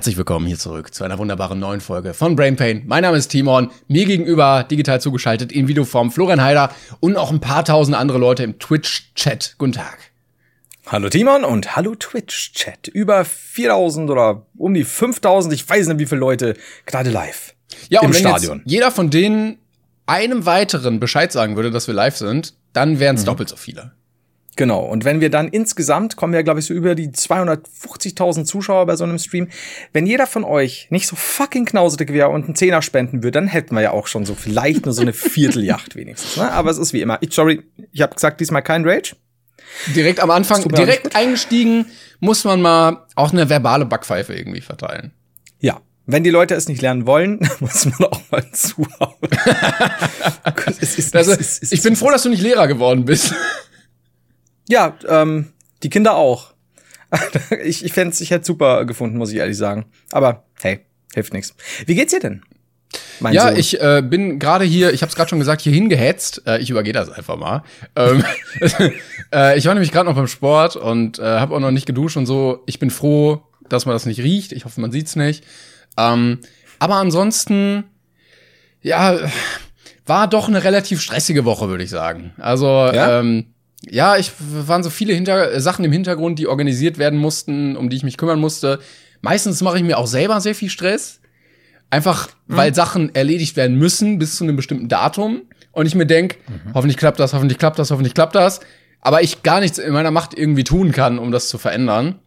Herzlich willkommen hier zurück zu einer wunderbaren neuen Folge von Brain Pain. Mein Name ist Timon, mir gegenüber digital zugeschaltet in Videoform Florian Heider und noch ein paar tausend andere Leute im Twitch-Chat. Guten Tag. Hallo Timon und hallo Twitch-Chat. Über 4000 oder um die 5000, ich weiß nicht wie viele Leute, gerade live. Ja, im und wenn Stadion. jeder von denen einem weiteren Bescheid sagen würde, dass wir live sind, dann wären es mhm. doppelt so viele. Genau. Und wenn wir dann insgesamt kommen wir, glaube ich, so über die 250.000 Zuschauer bei so einem Stream. Wenn jeder von euch nicht so fucking knausedig wäre und einen Zehner spenden würde, dann hätten wir ja auch schon so vielleicht nur so eine Vierteljacht wenigstens. Ne? Aber es ist wie immer. Ich, sorry, ich habe gesagt, diesmal kein Rage. Direkt am Anfang, direkt eingestiegen, muss man mal auch eine verbale Backpfeife irgendwie verteilen. Ja, wenn die Leute es nicht lernen wollen, muss man auch mal zuhauen. also, ich bin froh, dass du nicht Lehrer geworden bist. Ja, ähm, die Kinder auch. ich ich fände ich hätte super gefunden, muss ich ehrlich sagen. Aber hey, hilft nichts. Wie geht's dir denn? ja, Sohn? ich äh, bin gerade hier, ich habe es gerade schon gesagt, hier hingehetzt. Äh, ich übergehe das einfach mal. ähm, äh, ich war nämlich gerade noch beim Sport und äh, habe auch noch nicht geduscht und so. Ich bin froh, dass man das nicht riecht. Ich hoffe, man sieht's nicht. Ähm, aber ansonsten, ja, war doch eine relativ stressige Woche, würde ich sagen. Also ja? ähm, ja, ich waren so viele Hinter Sachen im Hintergrund, die organisiert werden mussten, um die ich mich kümmern musste. Meistens mache ich mir auch selber sehr viel Stress. Einfach, mhm. weil Sachen erledigt werden müssen bis zu einem bestimmten Datum. Und ich mir denk, mhm. hoffentlich klappt das, hoffentlich klappt das, hoffentlich klappt das. Aber ich gar nichts in meiner Macht irgendwie tun kann, um das zu verändern.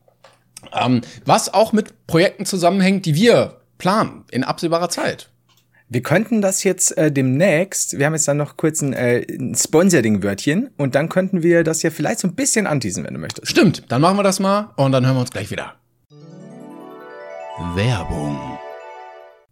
Ähm, was auch mit Projekten zusammenhängt, die wir planen in absehbarer Zeit. Wir könnten das jetzt äh, demnächst, wir haben jetzt dann noch kurz ein, äh, ein Sponsoring-Wörtchen und dann könnten wir das ja vielleicht so ein bisschen anteasen, wenn du möchtest. Stimmt, dann machen wir das mal und dann hören wir uns gleich wieder. Werbung.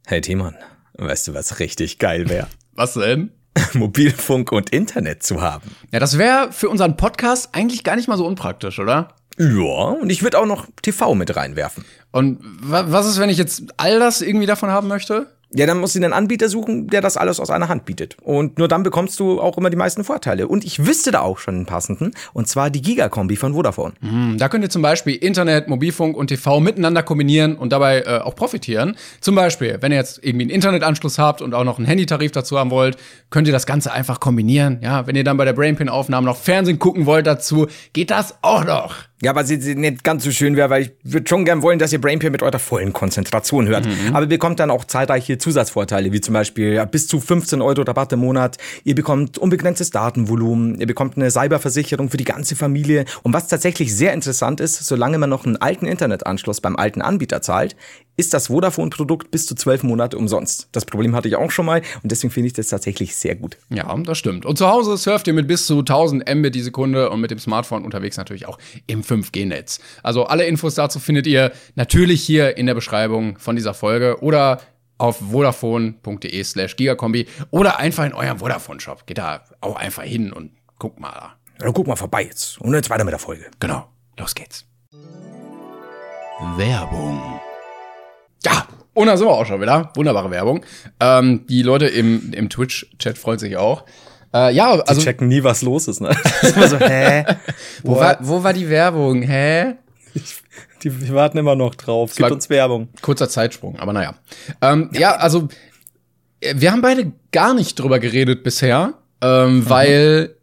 Hey Timon, weißt du, was richtig geil wäre? was denn? Mobilfunk und Internet zu haben. Ja, das wäre für unseren Podcast eigentlich gar nicht mal so unpraktisch, oder? Ja, und ich würde auch noch TV mit reinwerfen. Und was ist, wenn ich jetzt all das irgendwie davon haben möchte? Ja, dann musst du einen Anbieter suchen, der das alles aus einer Hand bietet. Und nur dann bekommst du auch immer die meisten Vorteile. Und ich wüsste da auch schon einen passenden, und zwar die Gigakombi von Vodafone. Mm, da könnt ihr zum Beispiel Internet, Mobilfunk und TV miteinander kombinieren und dabei äh, auch profitieren. Zum Beispiel, wenn ihr jetzt irgendwie einen Internetanschluss habt und auch noch einen Handytarif dazu haben wollt, könnt ihr das Ganze einfach kombinieren. Ja, wenn ihr dann bei der Brainpin-Aufnahme noch Fernsehen gucken wollt dazu, geht das auch noch. Ja, aber sie, sie nicht ganz so schön wäre, weil ich würde schon gern wollen, dass ihr Brainpair mit eurer vollen Konzentration hört. Mhm. Aber ihr bekommt dann auch zahlreiche Zusatzvorteile, wie zum Beispiel bis zu 15 Euro Rabatt im Monat. Ihr bekommt unbegrenztes Datenvolumen. Ihr bekommt eine Cyberversicherung für die ganze Familie. Und was tatsächlich sehr interessant ist, solange man noch einen alten Internetanschluss beim alten Anbieter zahlt, ist das Vodafone-Produkt bis zu zwölf Monate umsonst. Das Problem hatte ich auch schon mal und deswegen finde ich das tatsächlich sehr gut. Ja, das stimmt. Und zu Hause surft ihr mit bis zu 1000 Mbit die Sekunde und mit dem Smartphone unterwegs natürlich auch im 5G-Netz. Also alle Infos dazu findet ihr natürlich hier in der Beschreibung von dieser Folge oder auf vodafone.de slash gigakombi oder einfach in eurem Vodafone-Shop. Geht da auch einfach hin und guckt mal. Ja, guck mal vorbei jetzt. Und jetzt weiter mit der Folge. Genau. Los geht's. Werbung. Ja, und da sind wir auch schon wieder. Wunderbare Werbung. Ähm, die Leute im, im Twitch-Chat freuen sich auch. Äh, ja, also. Die checken nie, was los ist, ne? ist immer so, hä? wo, war, wo war die Werbung? Hä? Die, die warten immer noch drauf. Gibt uns Werbung. Kurzer Zeitsprung, aber naja. Ähm, ja. ja, also, wir haben beide gar nicht drüber geredet bisher, ähm, mhm. weil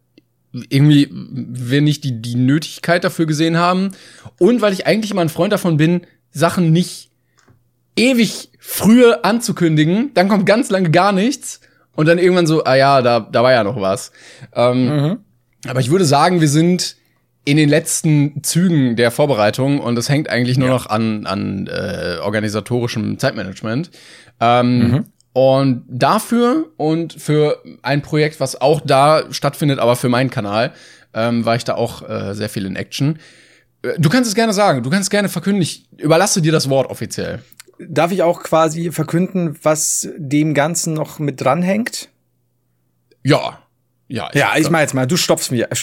irgendwie wir nicht die, die Nötigkeit dafür gesehen haben und weil ich eigentlich immer ein Freund davon bin, Sachen nicht ewig früher anzukündigen, dann kommt ganz lange gar nichts und dann irgendwann so, ah ja, da, da war ja noch was. Ähm, mhm. Aber ich würde sagen, wir sind in den letzten Zügen der Vorbereitung und es hängt eigentlich nur ja. noch an, an äh, organisatorischem Zeitmanagement. Ähm, mhm. Und dafür und für ein Projekt, was auch da stattfindet, aber für meinen Kanal, ähm, war ich da auch äh, sehr viel in Action. Äh, du kannst es gerne sagen, du kannst es gerne verkünden. Ich überlasse dir das Wort offiziell. Darf ich auch quasi verkünden, was dem Ganzen noch mit dranhängt? Ja. Ja, ich, ja, ich mach jetzt mal, du stopfst mir.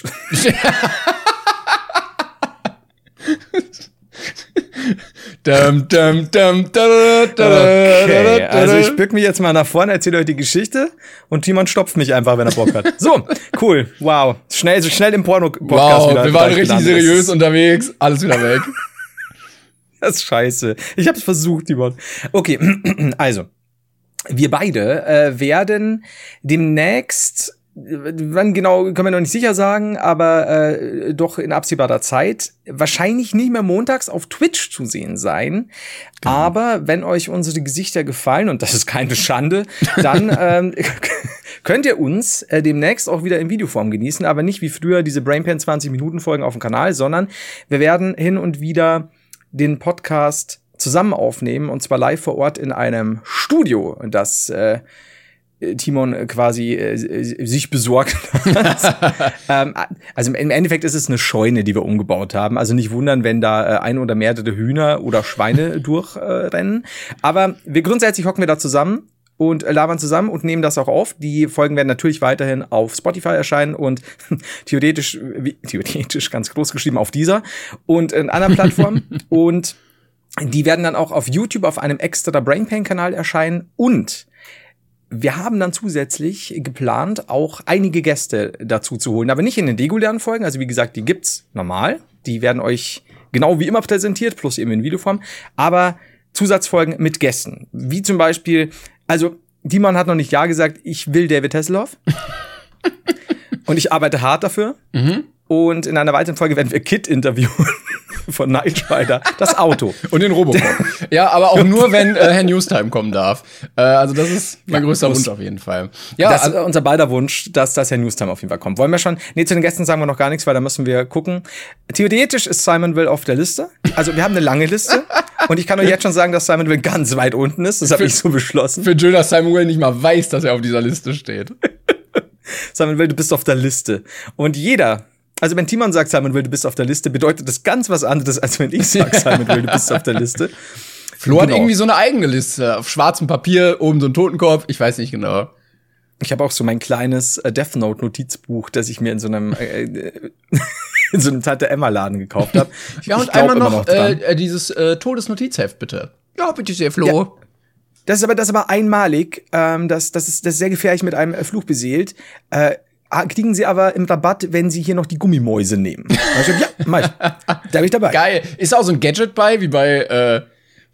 dum, dum, dum, okay, also ich bück mich jetzt mal nach vorne, erzähle euch die Geschichte und Timon stopft mich einfach, wenn er Bock hat. So, cool, wow. Schnell, so schnell im Porno-Podcast wow, wieder. wir waren richtig seriös unterwegs, alles wieder weg. Das ist scheiße. Ich habe es versucht, Timon. Okay, also. Wir beide äh, werden demnächst wann genau können wir noch nicht sicher sagen, aber äh, doch in absehbarer Zeit wahrscheinlich nicht mehr montags auf Twitch zu sehen sein. Genau. Aber wenn euch unsere Gesichter gefallen und das ist keine Schande, dann ähm, könnt ihr uns äh, demnächst auch wieder in Videoform genießen, aber nicht wie früher diese Brainpan 20 Minuten Folgen auf dem Kanal, sondern wir werden hin und wieder den Podcast zusammen aufnehmen und zwar live vor Ort in einem Studio, das äh, Timon quasi äh, sich besorgt hat. ähm, also im Endeffekt ist es eine Scheune, die wir umgebaut haben. Also nicht wundern, wenn da äh, ein oder mehrere Hühner oder Schweine durchrennen. Äh, Aber wir grundsätzlich hocken wir da zusammen und labern zusammen und nehmen das auch auf. Die Folgen werden natürlich weiterhin auf Spotify erscheinen und theoretisch, theoretisch ganz groß geschrieben auf dieser und in anderen Plattformen. und die werden dann auch auf YouTube auf einem extra Brainpain-Kanal erscheinen und wir haben dann zusätzlich geplant, auch einige Gäste dazu zu holen, aber nicht in den regulären Folgen. Also wie gesagt, die gibt's normal. Die werden euch genau wie immer präsentiert, plus eben in Videoform. Aber Zusatzfolgen mit Gästen. Wie zum Beispiel, also Dimon hat noch nicht Ja gesagt, ich will David Hasselhoff. Und ich arbeite hart dafür. Mhm. Und in einer weiteren Folge werden wir Kit interviewen von Night Rider. Das Auto. Und den Robocop. ja, aber auch nur, wenn äh, Herr Newstime kommen darf. Äh, also das ist mein ja, größter Wunsch auf jeden Fall. Ja, das also, ist unser beider Wunsch, dass das Herr Newstime auf jeden Fall kommt. Wollen wir schon? Nee, zu den Gästen sagen wir noch gar nichts, weil da müssen wir gucken. Theoretisch ist Simon Will auf der Liste. Also wir haben eine lange Liste. und ich kann euch jetzt schon sagen, dass Simon Will ganz weit unten ist. Das habe ich so beschlossen. Für Jill, dass Simon Will nicht mal weiß, dass er auf dieser Liste steht. Simon Will, du bist auf der Liste. Und jeder, also wenn Timon sagt, Simon Will, du bist auf der Liste, bedeutet das ganz was anderes, als wenn ich sage, Simon Will, du bist auf der Liste. Flo genau. hat irgendwie so eine eigene Liste. Auf schwarzem Papier, oben so ein Totenkopf, ich weiß nicht genau. Ich habe auch so mein kleines äh, Death Note Notizbuch, das ich mir in so einem äh, äh in so einem Tante Emma Laden gekauft habe. Ja und einmal noch, noch äh, äh, dieses äh, Todesnotizheft bitte. Ja, bitte sehr, Flo. Ja. Das ist aber das ist aber einmalig. Ähm, das das ist das ist sehr gefährlich mit einem Fluch beseelt. Äh, kriegen sie aber im Rabatt, wenn sie hier noch die Gummimäuse nehmen. Also, ja, mach ich. Da bin ich dabei. Geil. Ist auch so ein Gadget bei, wie bei, äh,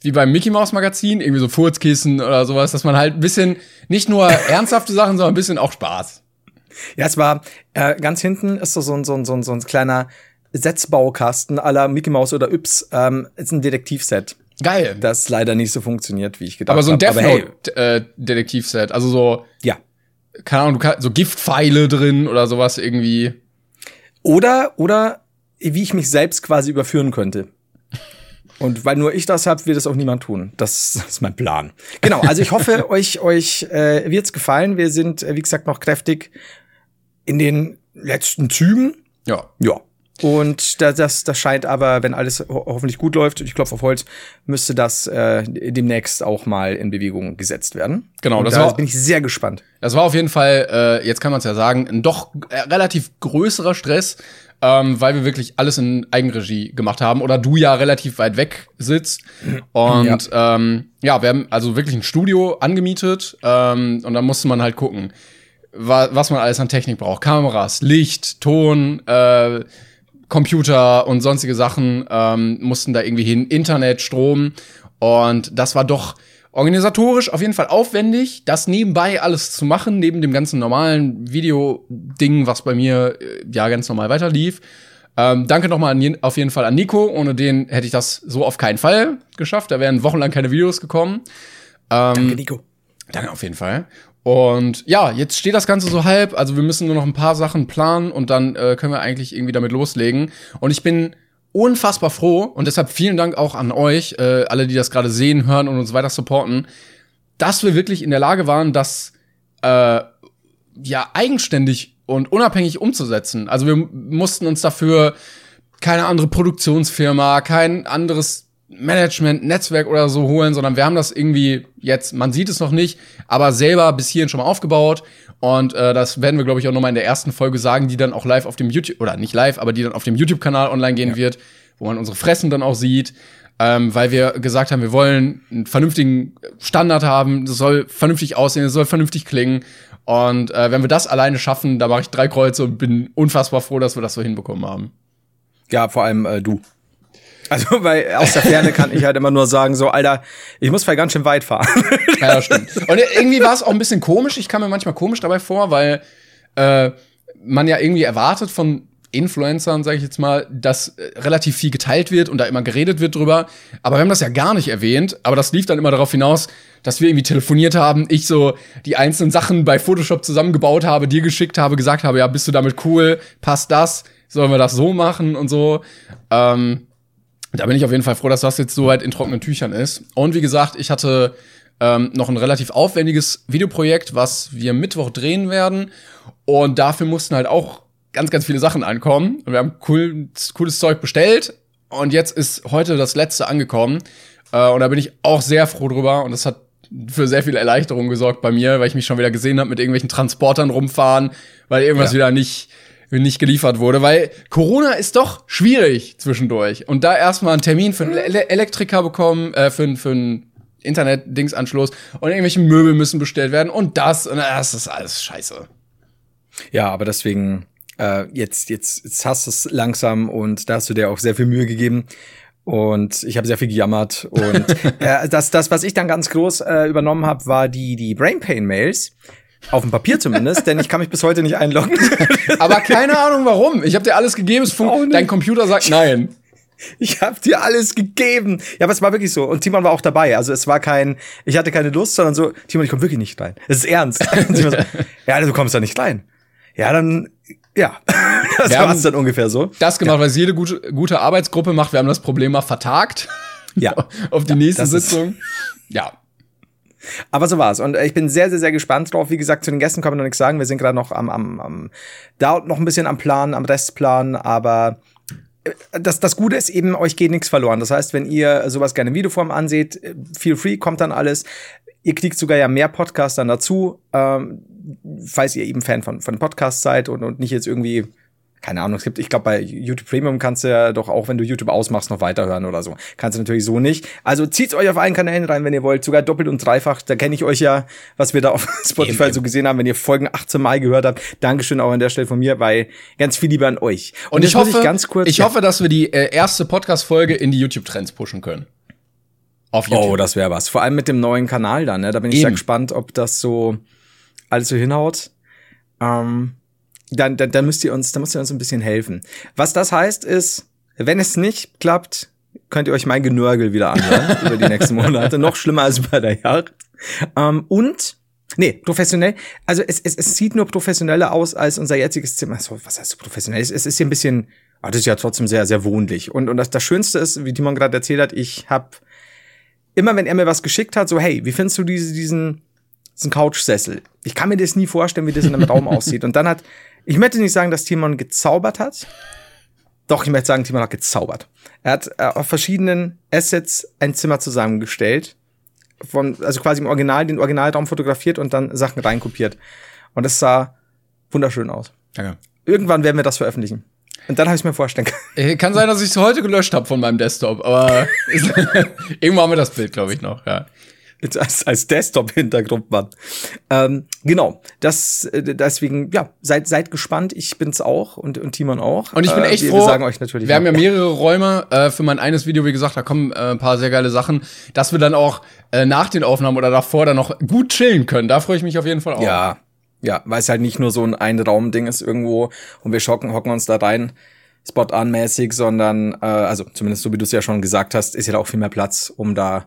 wie beim Mickey Mouse Magazin, irgendwie so Furzkissen oder sowas, dass man halt ein bisschen, nicht nur ernsthafte Sachen, sondern ein bisschen auch Spaß. Ja, es war, äh, ganz hinten ist so, so, ein, so, ein, so, ein, so ein kleiner Setzbaukasten aller Mickey Mouse oder Yps, ähm, ist ein Detektivset. Geil. Das leider nicht so funktioniert, wie ich gedacht habe. Aber so ein Death Note hey. äh, Detektivset, also so. Ja keine Ahnung, so Giftpfeile drin oder sowas irgendwie. Oder, oder wie ich mich selbst quasi überführen könnte. Und weil nur ich das hab, wird es auch niemand tun. Das, das, ist mein Plan. Genau, also ich hoffe, euch, euch äh, wird's gefallen. Wir sind, äh, wie gesagt, noch kräftig in den letzten Zügen. Ja. Ja. Und das, das, das scheint aber, wenn alles ho hoffentlich gut läuft, ich klopfe auf Holz, müsste das äh, demnächst auch mal in Bewegung gesetzt werden. Genau, Und das da war, bin ich sehr gespannt. Das war auf jeden Fall, äh, jetzt kann man es ja sagen, ein doch äh, relativ größerer Stress, ähm, weil wir wirklich alles in Eigenregie gemacht haben oder du ja relativ weit weg sitzt. Und ja, ähm, ja wir haben also wirklich ein Studio angemietet ähm, und da musste man halt gucken, wa was man alles an Technik braucht. Kameras, Licht, Ton, äh, Computer und sonstige Sachen ähm, mussten da irgendwie hin, Internet, Strom. Und das war doch organisatorisch auf jeden Fall aufwendig, das nebenbei alles zu machen, neben dem ganzen normalen Video-Ding, was bei mir äh, ja ganz normal weiterlief. Ähm, danke nochmal auf jeden Fall an Nico. Ohne den hätte ich das so auf keinen Fall geschafft. Da wären wochenlang keine Videos gekommen. Ähm, danke, Nico. Danke auf jeden Fall. Und ja, jetzt steht das Ganze so halb. Also wir müssen nur noch ein paar Sachen planen und dann äh, können wir eigentlich irgendwie damit loslegen. Und ich bin unfassbar froh und deshalb vielen Dank auch an euch, äh, alle, die das gerade sehen, hören und uns weiter supporten, dass wir wirklich in der Lage waren, das äh, ja eigenständig und unabhängig umzusetzen. Also wir mussten uns dafür keine andere Produktionsfirma, kein anderes Management, Netzwerk oder so holen, sondern wir haben das irgendwie jetzt, man sieht es noch nicht, aber selber bis hierhin schon mal aufgebaut. Und äh, das werden wir, glaube ich, auch nochmal in der ersten Folge sagen, die dann auch live auf dem YouTube, oder nicht live, aber die dann auf dem YouTube-Kanal online gehen ja. wird, wo man unsere Fressen dann auch sieht. Ähm, weil wir gesagt haben, wir wollen einen vernünftigen Standard haben, das soll vernünftig aussehen, es soll vernünftig klingen. Und äh, wenn wir das alleine schaffen, da mache ich drei Kreuze und bin unfassbar froh, dass wir das so hinbekommen haben. Ja, vor allem äh, du. Also, weil aus der Ferne kann ich halt immer nur sagen, so, Alter, ich muss vielleicht ganz schön weit fahren. Ja, das stimmt. Und irgendwie war es auch ein bisschen komisch. Ich kam mir manchmal komisch dabei vor, weil äh, man ja irgendwie erwartet von Influencern, sage ich jetzt mal, dass äh, relativ viel geteilt wird und da immer geredet wird drüber. Aber wir haben das ja gar nicht erwähnt. Aber das lief dann immer darauf hinaus, dass wir irgendwie telefoniert haben, ich so die einzelnen Sachen bei Photoshop zusammengebaut habe, dir geschickt habe, gesagt habe, ja, bist du damit cool, passt das, sollen wir das so machen und so. Ähm, da bin ich auf jeden Fall froh, dass das jetzt so weit in trockenen Tüchern ist. Und wie gesagt, ich hatte ähm, noch ein relativ aufwendiges Videoprojekt, was wir Mittwoch drehen werden. Und dafür mussten halt auch ganz, ganz viele Sachen ankommen. Und wir haben cool, cooles Zeug bestellt. Und jetzt ist heute das letzte angekommen. Äh, und da bin ich auch sehr froh drüber. Und das hat für sehr viel Erleichterung gesorgt bei mir, weil ich mich schon wieder gesehen habe mit irgendwelchen Transportern rumfahren, weil irgendwas ja. wieder nicht nicht geliefert wurde, weil Corona ist doch schwierig zwischendurch. Und da erstmal einen Termin für einen Ele Elektriker bekommen, äh, für, für einen Internet-Dingsanschluss und irgendwelche Möbel müssen bestellt werden und das und das ist alles scheiße. Ja, aber deswegen, äh, jetzt, jetzt, jetzt hast du es langsam und da hast du dir auch sehr viel Mühe gegeben. Und ich habe sehr viel gejammert. Und äh, das, das, was ich dann ganz groß äh, übernommen habe, war die, die Brain Pain Mails. Auf dem Papier zumindest, denn ich kann mich bis heute nicht einloggen. Aber keine Ahnung warum. Ich habe dir alles gegeben, es dein Computer sagt nein. Ich habe dir alles gegeben. Ja, aber es war wirklich so. Und Timon war auch dabei. Also es war kein, ich hatte keine Lust, sondern so, Timon, ich komme wirklich nicht rein. Es ist ernst. so, ja, du kommst da nicht rein. Ja, dann, ja. Das war dann ungefähr so. Das gemacht, ja. weil es jede gute, gute Arbeitsgruppe macht. Wir haben das Problem mal vertagt. Ja. Auf die ja, nächste Sitzung. Ja. Aber so war's. Und äh, ich bin sehr, sehr, sehr gespannt drauf. Wie gesagt, zu den Gästen kann man noch nichts sagen. Wir sind gerade noch am, am, am, da noch ein bisschen am Plan, am Restplan, aber äh, das, das Gute ist eben, euch geht nichts verloren. Das heißt, wenn ihr sowas gerne in Videoform anseht, äh, feel free, kommt dann alles. Ihr kriegt sogar ja mehr Podcasts dann dazu, ähm, falls ihr eben Fan von, von Podcasts seid und, und nicht jetzt irgendwie keine Ahnung, es gibt, ich glaube, bei YouTube Premium kannst du ja doch auch, wenn du YouTube ausmachst, noch weiterhören oder so. Kannst du natürlich so nicht. Also zieht's euch auf allen Kanälen rein, wenn ihr wollt, sogar doppelt und dreifach. Da kenne ich euch ja, was wir da auf Spotify eben, so gesehen haben, wenn ihr Folgen 18 Mal gehört habt. Dankeschön auch an der Stelle von mir, weil ganz viel lieber an euch. Und, und ich hoffe, ich, ganz kurz, ich ja. hoffe, dass wir die äh, erste Podcast-Folge in die YouTube-Trends pushen können. Auf YouTube. Oh, das wäre was. Vor allem mit dem neuen Kanal dann, ne? Da bin ich eben. sehr gespannt, ob das so alles so hinhaut. Ähm, dann, dann, dann müsst ihr uns, dann müsst ihr uns ein bisschen helfen. Was das heißt ist, wenn es nicht klappt, könnt ihr euch mein Genörgel wieder anhören über die nächsten Monate. Noch schlimmer als bei der Jagd. Ähm, und Nee, professionell. Also es, es, es sieht nur professioneller aus als unser jetziges Zimmer. So, was heißt so professionell? Es, es ist hier ein bisschen, ah, das ist ja trotzdem sehr, sehr wohnlich. Und, und das, das Schönste ist, wie Timon gerade erzählt hat, ich habe immer, wenn er mir was geschickt hat, so, hey, wie findest du diese, diesen, diesen Couchsessel? Ich kann mir das nie vorstellen, wie das in einem Raum aussieht. Und dann hat ich möchte nicht sagen, dass Timon gezaubert hat. Doch, ich möchte sagen, Timon hat gezaubert. Er hat äh, auf verschiedenen Assets ein Zimmer zusammengestellt. Von, also quasi im Original, den Originalraum fotografiert und dann Sachen reinkopiert. Und es sah wunderschön aus. Danke. Irgendwann werden wir das veröffentlichen. Und dann habe ich mir vorstellen können. Äh, kann sein, dass ich es heute gelöscht habe von meinem Desktop, aber irgendwann haben wir das Bild, glaube ich, noch, ja als, als Desktop-Hintergrund, Mann. Ähm, genau, das äh, deswegen, ja, seid, seid gespannt. Ich bin's auch und, und Timon auch. Und ich bin echt äh, froh. Wir sagen euch natürlich. Wir haben ja mehrere Räume äh, für mein eines Video, wie gesagt, da kommen äh, ein paar sehr geile Sachen, dass wir dann auch äh, nach den Aufnahmen oder davor dann noch gut chillen können. Da freue ich mich auf jeden Fall auch. Ja, ja, weil es halt nicht nur so ein Ein-Raum-Ding ist irgendwo und wir schocken, hocken uns da rein. Spot-an-mäßig, sondern, äh, also zumindest so wie du es ja schon gesagt hast, ist ja da auch viel mehr Platz, um da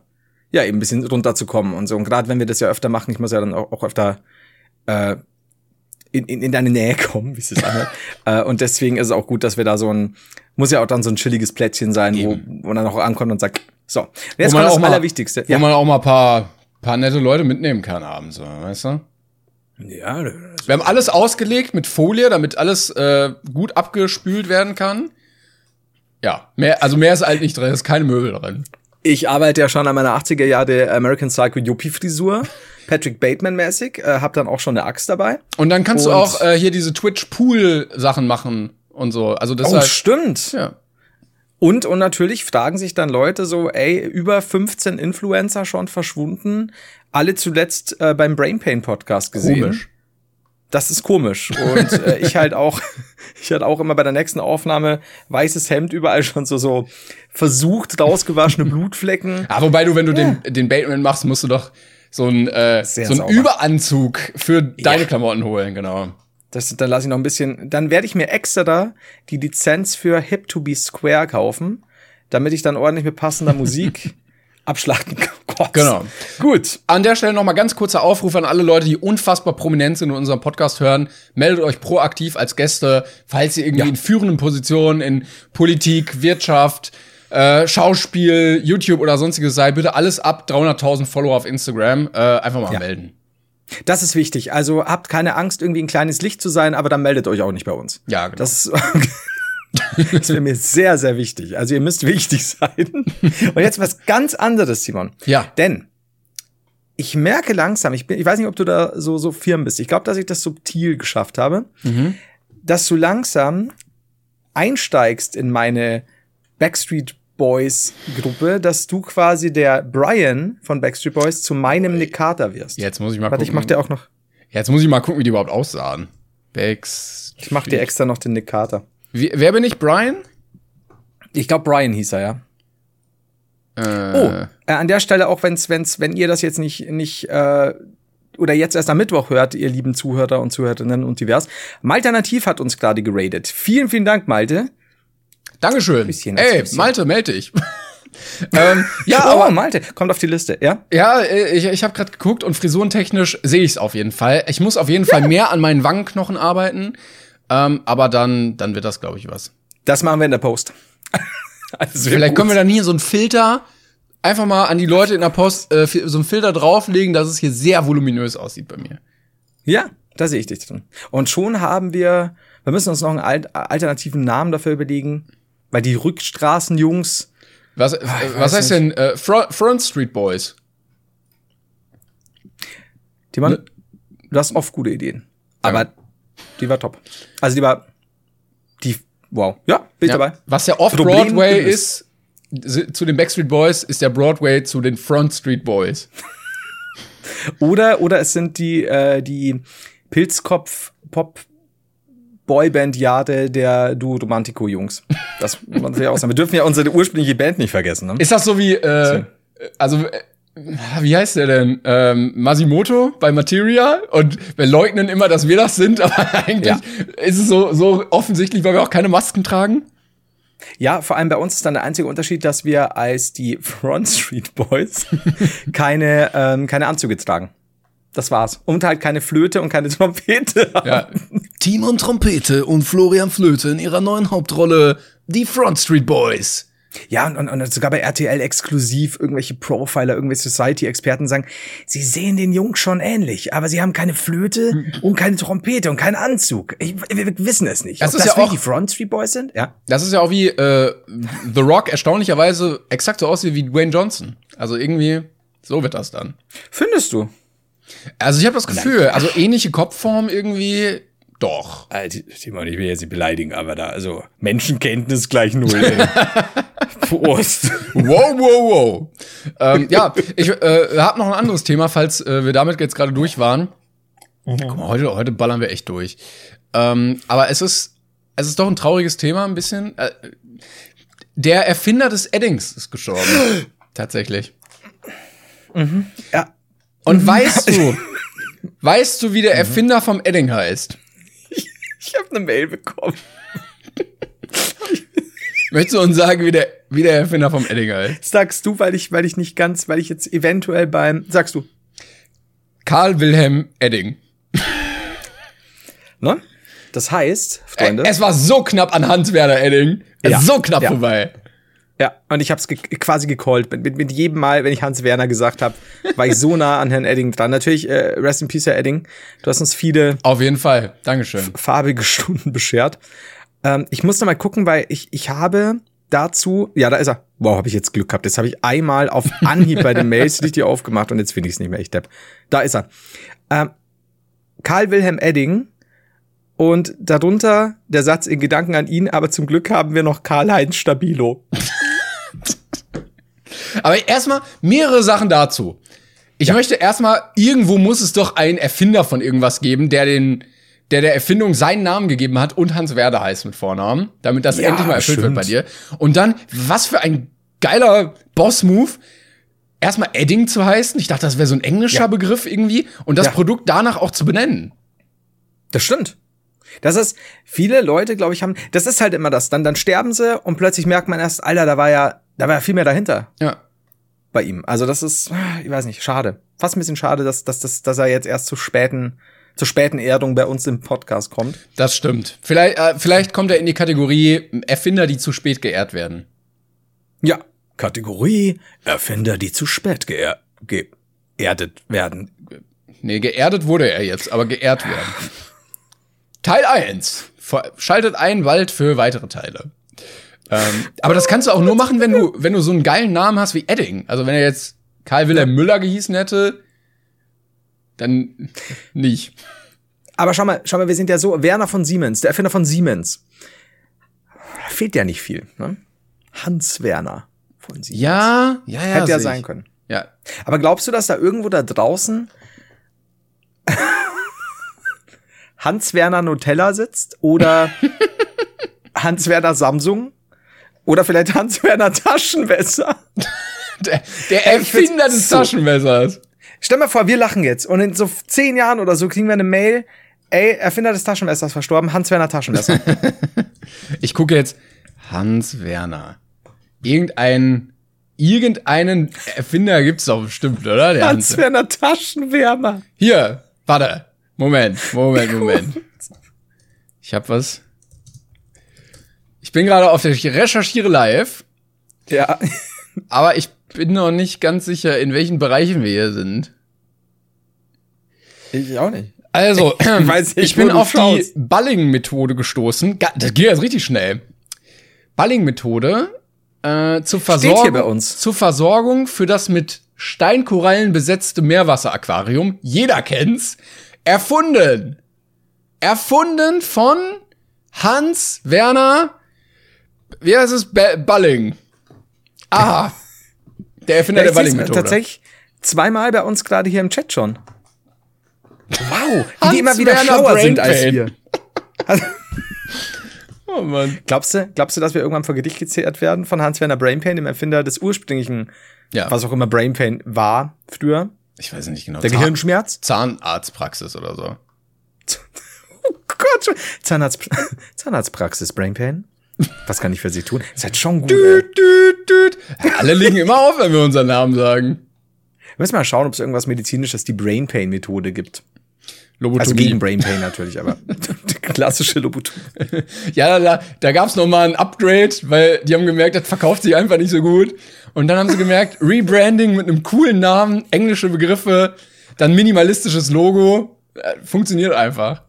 ja, eben ein bisschen runterzukommen und so. Und gerade wenn wir das ja öfter machen, ich muss ja dann auch, auch öfter äh, in, in, in deine Nähe kommen, wie es sich anhört. äh, und deswegen ist es auch gut, dass wir da so ein, muss ja auch dann so ein chilliges Plätzchen sein, wo, wo man dann auch ankommt und sagt, so, jetzt kommt das mal, Allerwichtigste. Wo ja. man auch mal ein paar, paar nette Leute mitnehmen kann abends, weißt du? Ja. Wir haben alles ausgelegt mit Folie, damit alles äh, gut abgespült werden kann. Ja, mehr, also mehr ist halt nicht drin, ist keine Möbel drin. Ich arbeite ja schon an meiner 80er Jahre American Psycho Yuppie Frisur. Patrick Bateman mäßig, äh, hab dann auch schon eine Axt dabei. Und dann kannst und du auch äh, hier diese Twitch Pool Sachen machen und so. Also das oh, halt, stimmt. Ja. Und, und natürlich fragen sich dann Leute so, ey, über 15 Influencer schon verschwunden, alle zuletzt äh, beim Brain Pain Podcast gesehen. Komisch. Das ist komisch. Und äh, ich halt auch, ich halt auch immer bei der nächsten Aufnahme weißes Hemd überall schon so, so versucht, rausgewaschene Blutflecken. Ah, wobei du, wenn du ja. den, den Bateman machst, musst du doch so ein, äh, so ein Überanzug für deine ja. Klamotten holen, genau. Das, dann lasse ich noch ein bisschen, dann werde ich mir extra da die Lizenz für Hip to be Square kaufen, damit ich dann ordentlich mit passender Musik abschlachten Gott. Genau. Gut. An der Stelle noch mal ganz kurzer Aufruf an alle Leute, die unfassbar prominent sind und unseren Podcast hören. Meldet euch proaktiv als Gäste, falls ihr irgendwie ja. in führenden Positionen in Politik, Wirtschaft, äh, Schauspiel, YouTube oder sonstiges seid. Bitte alles ab 300.000 Follower auf Instagram. Äh, einfach mal ja. melden. Das ist wichtig. Also habt keine Angst, irgendwie ein kleines Licht zu sein, aber dann meldet euch auch nicht bei uns. Ja, genau. Das ist Das wäre mir sehr, sehr wichtig. Also ihr müsst wichtig sein. Und jetzt was ganz anderes, Simon. Ja. Denn ich merke langsam, ich, bin, ich weiß nicht, ob du da so, so firm bist. Ich glaube, dass ich das subtil geschafft habe, mhm. dass du langsam einsteigst in meine Backstreet Boys Gruppe, dass du quasi der Brian von Backstreet Boys zu meinem Nick Carter wirst. Jetzt muss ich mal Warte, gucken. ich mach dir auch noch. Jetzt muss ich mal gucken, wie die überhaupt aussahen. Backstreet. Ich mach dir extra noch den Nick Carter. Wie, wer bin ich? Brian? Ich glaube, Brian hieß er, ja. Äh. Oh, äh, an der Stelle auch, wenn's, wenn's, wenn ihr das jetzt nicht, nicht äh, oder jetzt erst am Mittwoch hört, ihr lieben Zuhörer und Zuhörerinnen und divers. Malte Nativ hat uns gerade geradet. Vielen, vielen Dank, Malte. Dankeschön. Bisschen, Ey, bisschen. Malte, melde dich. ähm, ja, oh, aber Malte, kommt auf die Liste, ja? Ja, äh, ich, ich habe gerade geguckt und frisurentechnisch sehe ich es auf jeden Fall. Ich muss auf jeden Fall mehr an meinen Wangenknochen arbeiten. Ähm, aber dann, dann wird das, glaube ich, was. Das machen wir in der Post. also Vielleicht gut. können wir dann hier so einen Filter einfach mal an die Leute in der Post äh, so einen Filter drauflegen, dass es hier sehr voluminös aussieht bei mir. Ja, da sehe ich dich drin. Und schon haben wir, wir müssen uns noch einen alt, alternativen Namen dafür überlegen, weil die Rückstraßenjungs. Was, äh, was heißt nicht. denn äh, Front, Front Street Boys? Die waren, ne? du hast oft gute Ideen. Aber ja. Die war top. Also die war, die, wow. Ja, bin ich ja. dabei. Was ja oft Broadway ist, zu den Backstreet Boys, ist der Broadway zu den Front Street Boys. oder, oder es sind die, äh, die Pilzkopf-Pop- Boyband-Jade der Duo Romantico Jungs. Das muss ich auch sagen. Wir dürfen ja unsere ursprüngliche Band nicht vergessen. Ne? Ist das so wie, äh, also wie heißt der denn? Ähm, Masimoto bei Materia und wir leugnen immer, dass wir das sind, aber eigentlich ja. ist es so, so offensichtlich, weil wir auch keine Masken tragen. Ja, vor allem bei uns ist dann der einzige Unterschied, dass wir als die Front Street Boys keine, ähm, keine Anzüge tragen. Das war's. Und halt keine Flöte und keine Trompete. Ja. Team und Trompete und Florian Flöte in ihrer neuen Hauptrolle, die Front Street Boys. Ja, und, und, und sogar bei RTL exklusiv irgendwelche Profiler, irgendwelche Society-Experten sagen, sie sehen den Jungs schon ähnlich, aber sie haben keine Flöte und keine Trompete und keinen Anzug. Ich, wir, wir wissen es nicht. Das Ob ist das ja auch die Front Street Boys sind? Ja. Das ist ja auch wie äh, The Rock erstaunlicherweise exakt so aussieht wie Dwayne Johnson. Also irgendwie so wird das dann. Findest du? Also ich habe das Gefühl, also ähnliche Kopfform irgendwie doch. Also, Simon, ich will jetzt nicht beleidigen, aber da, also Menschenkenntnis gleich null. Prost. wow, wow, wow. ähm, ja, ich äh, habe noch ein anderes Thema, falls äh, wir damit jetzt gerade durch waren. Mhm. Guck mal, heute, heute ballern wir echt durch. Ähm, aber es ist, es ist doch ein trauriges Thema, ein bisschen. Äh, der Erfinder des Eddings ist gestorben. Tatsächlich. Mhm. Ja. Und mhm. weißt du, weißt du, wie der mhm. Erfinder vom Edding heißt? Ich habe eine Mail bekommen. Möchtest du uns sagen, wie der, wie der Erfinder vom Edding heißt? Sagst du, weil ich, weil ich nicht ganz, weil ich jetzt eventuell beim, sagst du. Karl Wilhelm Edding. Ne? Das heißt, Freunde. Äh, es war so knapp an Hans Werner Edding. Ja. So knapp ja. vorbei. Ja, und ich habe es ge quasi gecallt. Mit, mit, jedem Mal, wenn ich Hans Werner gesagt habe, war ich so nah an Herrn Edding dran. Natürlich, äh, Rest in Peace, Herr Edding. Du hast uns viele. Auf jeden Fall. Dankeschön. Farbige Stunden beschert. Ähm, ich muss noch mal gucken, weil ich, ich habe dazu, ja, da ist er. Wow, habe ich jetzt Glück gehabt. Jetzt habe ich einmal auf Anhieb bei den Mails die dir aufgemacht und jetzt finde ich es nicht mehr. Ich depp. Da ist er. Ähm, Karl Wilhelm Edding und darunter der Satz in Gedanken an ihn, aber zum Glück haben wir noch Karl-Heinz Stabilo. Aber erstmal mehrere Sachen dazu. Ich ja. möchte erstmal, irgendwo muss es doch einen Erfinder von irgendwas geben, der den, der der Erfindung seinen Namen gegeben hat und Hans Werder heißt mit Vornamen, damit das Ja, endlich mal erfüllt stimmt. wird bei dir. Und dann, was für ein geiler Boss-Move, erstmal Edding zu heißen. Ich dachte, das wäre so ein englischer Ja. Begriff irgendwie. Und das Ja. Produkt danach auch zu benennen. Das stimmt. Das ist, viele Leute, glaube ich, haben, das ist halt immer das. Dann, dann sterben sie und plötzlich merkt man erst, Alter, da war ja, da war viel mehr dahinter Ja. bei ihm. Also das ist, ich weiß nicht, schade. Fast ein bisschen schade, dass, dass, dass, dass er jetzt erst zu späten, zur späten Erdung bei uns im Podcast kommt. Das stimmt. Vielleicht, äh, vielleicht kommt er in die Kategorie Erfinder, die zu spät geehrt werden. Ja. Kategorie Erfinder, die zu spät geer geerdet werden. Nee, geerdet wurde er jetzt, aber geehrt werden. Teil 1. Vor- Schaltet ein bald für weitere Teile. Ähm, aber das kannst du auch nur machen, wenn du, wenn du so einen geilen Namen hast wie Edding. Also wenn er jetzt Karl Wilhelm Müller gehießen hätte, dann nicht. Aber schau mal, schau mal, wir sind ja so, Werner von Siemens, der Erfinder von Siemens. Fehlt ja nicht viel, ne? Hans Werner von Siemens. Ja, ja, ja. Hätte ja sein ich. können. Ja. Aber glaubst du, dass da irgendwo da draußen Hans-Werner Nutella sitzt oder Hans-Werner Samsung oder vielleicht Hans-Werner Taschenmesser? Der, der Erfinder des so- Taschenmessers. Stell mal vor, wir lachen jetzt und in so zehn Jahren oder so kriegen wir eine Mail, ey, Erfinder des Taschenmessers verstorben, Hans-Werner Taschenmesser. Ich gucke jetzt Hans Werner. Irgendein, irgendeinen Erfinder gibt's doch bestimmt, oder? Der Hans. Hans-Werner Taschenwärmer. Hier, warte. Moment, Moment, Moment. Ich hab was. Ich bin gerade auf der, ich recherchiere live, Ja. aber ich bin noch nicht ganz sicher, in welchen Bereichen wir hier sind. Ich auch nicht. Also, ich, weiß nicht, wo bin auf schaust. die Balling-Methode gestoßen. Das geht jetzt richtig schnell. Balling-Methode äh, zur Versorgung, zur Versorgung für das mit Steinkorallen besetzte Meerwasseraquarium. Jeder kennt's. Erfunden. Erfunden von Hans Werner. Wie heißt es? Ba Balling. Aha. Der Erfinder Ja, der Balling-Methode. tatsächlich zweimal bei uns gerade hier im Chat schon. Wow, Hans die immer wieder Werner schlauer sind als wir. Oh Mann. glaubst du, glaubst du, dass wir irgendwann vor Gericht gezehrt werden von Hans-Werner Brainpain, dem Erfinder des ursprünglichen, Ja. was auch immer Brainpain war früher? Ich weiß nicht genau. Der Zahn- Gehirnschmerz? Zahnarztpraxis oder so. Oh Gott, Zahnarzt, Zahnarztpraxis Brainpain? Was kann ich für sie tun? Ist halt schon gut. Düt, düt, düt. Alle legen immer auf, wenn wir unseren Namen sagen. Wir müssen mal schauen, ob es irgendwas medizinisches, die Brainpain-Methode gibt. Also Lobotomie. gegen Brainpain natürlich, aber die klassische Lobotomie. ja, da, da gab's noch mal ein Upgrade, weil die haben gemerkt, das verkauft sich einfach nicht so gut. Und dann haben sie gemerkt, Rebranding mit einem coolen Namen, englische Begriffe, dann minimalistisches Logo, äh, funktioniert einfach.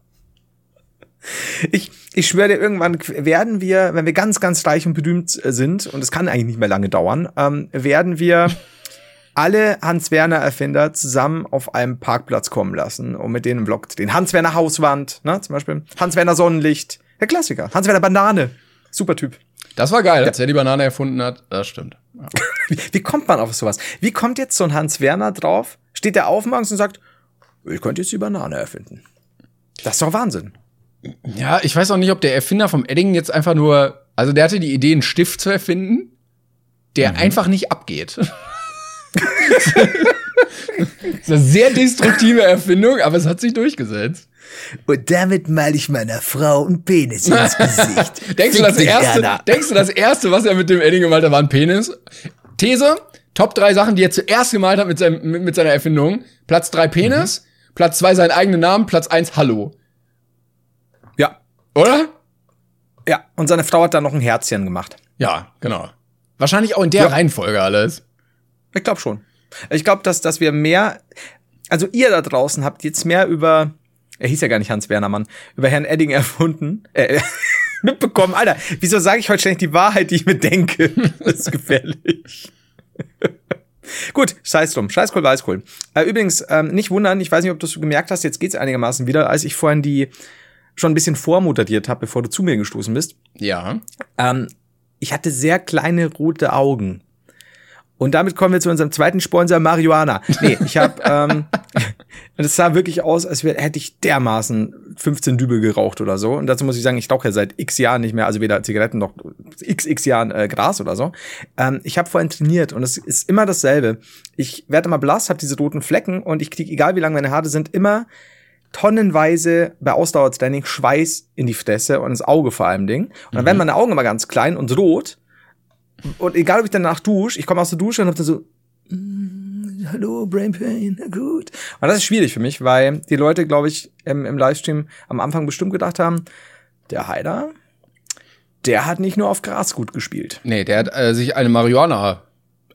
Ich, ich schwöre dir, irgendwann werden wir, wenn wir ganz, ganz reich und berühmt äh, sind, und es kann eigentlich nicht mehr lange dauern, ähm, werden wir alle Hans-Werner-Erfinder zusammen auf einem Parkplatz kommen lassen und mit denen Vlog den Hans-Werner Hauswand, ne, zum Beispiel. Hans-Werner Sonnenlicht, der Klassiker. Hans-Werner Banane, super Typ. Das war geil, als er die Banane erfunden hat. Das stimmt. Ja. Wie, wie kommt man auf sowas? Wie kommt jetzt so ein Hans-Werner drauf? Steht der auf morgens und sagt, ich könnte jetzt die Banane erfinden. Das ist doch Wahnsinn. Ja, ich weiß auch nicht, ob der Erfinder vom Edding jetzt einfach nur, also der hatte die Idee, einen Stift zu erfinden, der einfach nicht abgeht. das ist eine sehr destruktive Erfindung, aber es hat sich durchgesetzt. Und damit mal ich meiner Frau einen Penis ins Gesicht. Denkst du, das erste, denkst du, das erste, was er mit dem Edding gemalt hat, war ein Penis? These, Top drei Sachen, die er zuerst gemalt hat mit, seinem, mit, mit seiner Erfindung. Platz drei Penis, Platz zwei seinen eigenen Namen, Platz eins Hallo. Oder? ja. Und seine Frau hat dann noch ein Herzchen gemacht. Ja, genau. Wahrscheinlich auch in der Ja. Reihenfolge alles. Ich glaube schon. Ich glaube, dass, dass wir mehr, also ihr da draußen habt jetzt mehr über, er hieß ja gar nicht Hans Wernermann, über Herrn Edding erfunden, äh, mitbekommen. Alter, wieso sage ich heute ständig die Wahrheit, die ich mir denke? Das ist gefährlich. Gut, scheiß drum. Scheiß cool, weiß cool. Äh, übrigens, ähm, nicht wundern, ich weiß nicht, ob du es gemerkt hast, jetzt geht's einigermaßen wieder, als ich vorhin die schon ein bisschen vormoderiert habe, bevor du zu mir gestoßen bist. Ja. Ähm, ich hatte sehr kleine rote Augen. Und damit kommen wir zu unserem zweiten Sponsor Marihuana. Nee, ich habe ähm, Und es sah wirklich aus, als hätte ich dermaßen 15 Dübel geraucht oder so. Und dazu muss ich sagen, ich rauche ja seit x Jahren nicht mehr, also weder Zigaretten noch x, x Jahren äh, Gras oder so. Ähm, ich habe vorhin trainiert und es ist immer dasselbe. Ich werde immer blass, habe diese roten Flecken und ich kriege, egal wie lang meine Haare sind, immer tonnenweise bei Ausdauertraining Schweiß in die Fresse und ins Auge vor allem Ding. Und dann mhm. werden meine Augen immer ganz klein und rot. Und egal, ob ich danach dusche, ich komme aus der Dusche und hab dann so, mm, hallo, Brain Pain, gut. Und das ist schwierig für mich, weil die Leute, glaube ich, im, im Livestream am Anfang bestimmt gedacht haben, der Heider, der hat nicht nur auf Gras gut gespielt. Nee, der hat äh, sich eine Marihuana,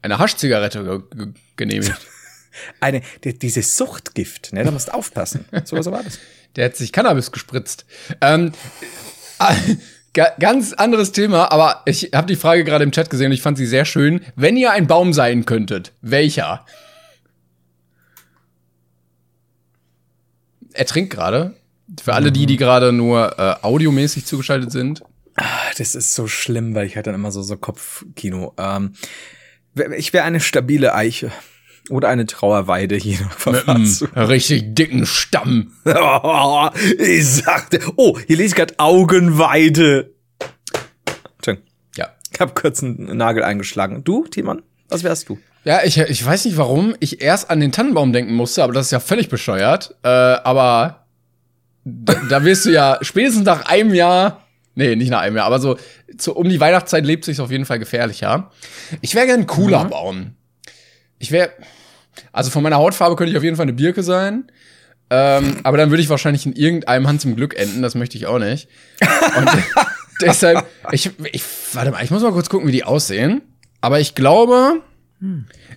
eine Haschzigarette ge ge genehmigt. Eine, die, dieses Suchtgift, ne, da musst du aufpassen. So, so war das. Der hat sich Cannabis gespritzt. Ähm, äh, ganz anderes Thema, aber ich habe die Frage gerade im Chat gesehen und ich fand sie sehr schön. Wenn ihr ein Baum sein könntet, welcher? Er trinkt gerade. Für alle die, die gerade nur äh, audiomäßig zugeschaltet sind. Ah, das ist so schlimm, weil ich hatte dann immer so so Kopfkino. Ähm, ich wäre eine stabile Eiche. Oder eine Trauerweide hier nach Mit einem richtig dicken Stamm. ich sagte, oh, hier lese ich gerade Augenweide. Ja. Ich habe kurz einen Nagel eingeschlagen. Du, Timon, was wärst du? Ja, ich, ich weiß nicht warum ich erst an den Tannenbaum denken musste, aber das ist ja völlig bescheuert. Äh, aber da, da wirst du ja spätestens nach einem Jahr, nee, nicht nach einem Jahr, aber so zu, um die Weihnachtszeit lebt sich auf jeden Fall gefährlicher. Ich wäre gern cooler mhm. bauen. Ich wäre, also von meiner Hautfarbe könnte ich auf jeden Fall eine Birke sein. Ähm, aber dann würde ich wahrscheinlich in irgendeinem Hand zum Glück enden. Das möchte ich auch nicht. Und deshalb, ich, ich, warte mal, ich muss mal kurz gucken, wie die aussehen. Aber ich glaube,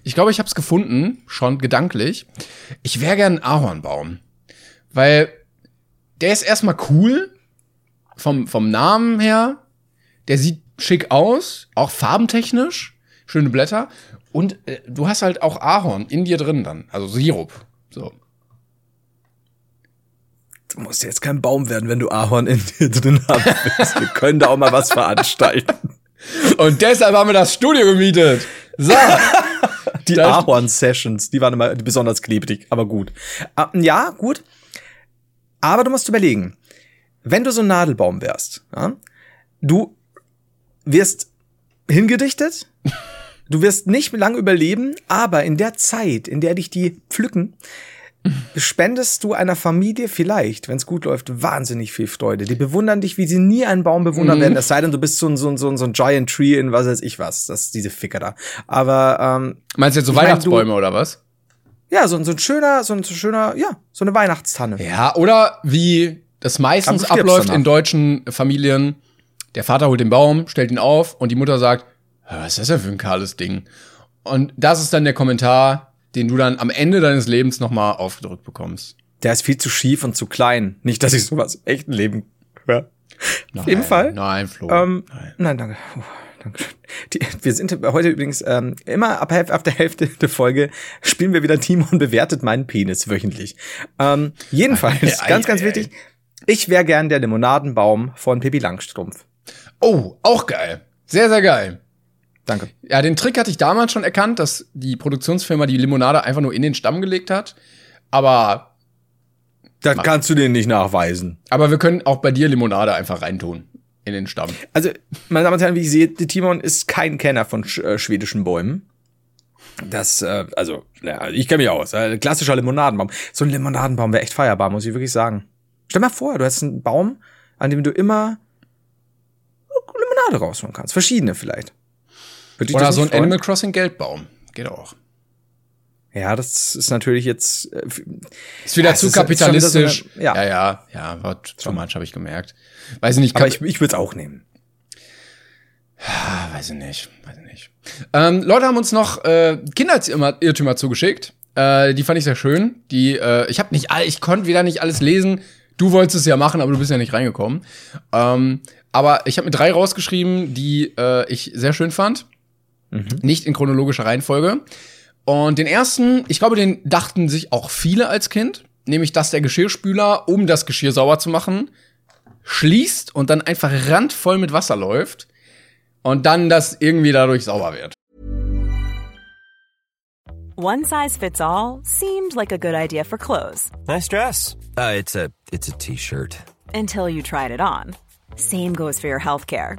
ich glaube, ich habe es gefunden, schon gedanklich. Ich wäre gern ein Ahornbaum. Weil der ist erstmal cool vom, vom Namen her. Der sieht schick aus, auch farbentechnisch. Schöne Blätter. Und äh, du hast halt auch Ahorn in dir drin dann, also Sirup. So. Du musst jetzt kein Baum werden, wenn du Ahorn in dir drin haben willst. Wir können da auch mal was veranstalten. Und deshalb haben wir das Studio gemietet. So. die Ahorn-Sessions, die waren immer besonders klebrig, aber gut. Ah, ja, gut. Aber du musst überlegen, wenn du so ein Nadelbaum wärst, ja, du wirst hingedichtet, Du wirst nicht lang überleben, aber in der Zeit, in der dich die pflücken, spendest du einer Familie vielleicht, wenn es gut läuft, wahnsinnig viel Freude. Die bewundern dich, wie sie nie einen Baum bewundern mhm. werden, es sei denn, du bist so ein, so, ein, so, ein, so ein Giant Tree in was weiß ich was. Das ist diese Ficker da. Aber ähm, Meinst du jetzt so Weihnachtsbäume mein, du, oder was? Ja, so, so ein schöner, so ein so schöner, ja, so eine Weihnachtstanne. Ja, oder wie das meistens abläuft danach. in deutschen Familien. Der Vater holt den Baum, stellt ihn auf und die Mutter sagt, was ist das denn für ein kahles Ding? Und das ist dann der Kommentar, den du dann am Ende deines Lebens nochmal aufgedrückt bekommst. Der ist viel zu schief und zu klein. Nicht, dass ich sowas im echten Leben höre. Auf jeden Fall. Nein, Flo. Ähm, nein. nein, danke. Danke. Die, wir sind heute übrigens ähm, immer ab, ab der Hälfte der Folge spielen wir wieder Timon bewertet meinen Penis wöchentlich. Ähm, jedenfalls, ei, ganz, ganz ei, wichtig. Ich wäre gern der Limonadenbaum von Pippi Langstrumpf. Oh, auch geil. Sehr, sehr geil. Danke. Ja, den Trick hatte ich damals schon erkannt, dass die Produktionsfirma die Limonade einfach nur in den Stamm gelegt hat. Aber. Das kannst du denen nicht nachweisen. Aber wir können auch bei dir Limonade einfach reintun. In den Stamm. Also, meine Damen und Herren, wie ich sehe, Timon ist kein Kenner von sch äh, schwedischen Bäumen. Das, äh, also, ja, ich kenne mich aus. Äh, klassischer Limonadenbaum. So ein Limonadenbaum wäre echt feierbar, muss ich wirklich sagen. Stell mal vor, du hast einen Baum, an dem du immer Limonade rausholen kannst. Verschiedene vielleicht. Oder so ein freuen? Animal Crossing Geldbaum. Geht auch. Ja, das ist natürlich jetzt. Äh, ist wieder ja, zu kapitalistisch. So eine, ja. ja, ja, ja, war too much, habe ich gemerkt. Weiß ich nicht. Aber ich, ich würde es auch nehmen. Weiß ich nicht, weiß ich nicht. Ähm, Leute haben uns noch äh, Kindheitsirrtümer zugeschickt. Äh, die fand ich sehr schön. Die, äh, ich habe nicht, all, ich konnte wieder nicht alles lesen. Du wolltest es ja machen, aber du bist ja nicht reingekommen. Ähm, aber ich habe mir drei rausgeschrieben, die äh, ich sehr schön fand. Mhm. Nicht in chronologischer Reihenfolge. Und den ersten, ich glaube, den dachten sich auch viele als Kind, nämlich dass der Geschirrspüler, um das Geschirr sauber zu machen, schließt und dann einfach randvoll mit Wasser läuft und dann das irgendwie dadurch sauber wird. One size fits all seemed like a good idea for clothes. Nice dress. Uh, it's a it's a t-shirt. Until you tried it on. Same goes for your healthcare.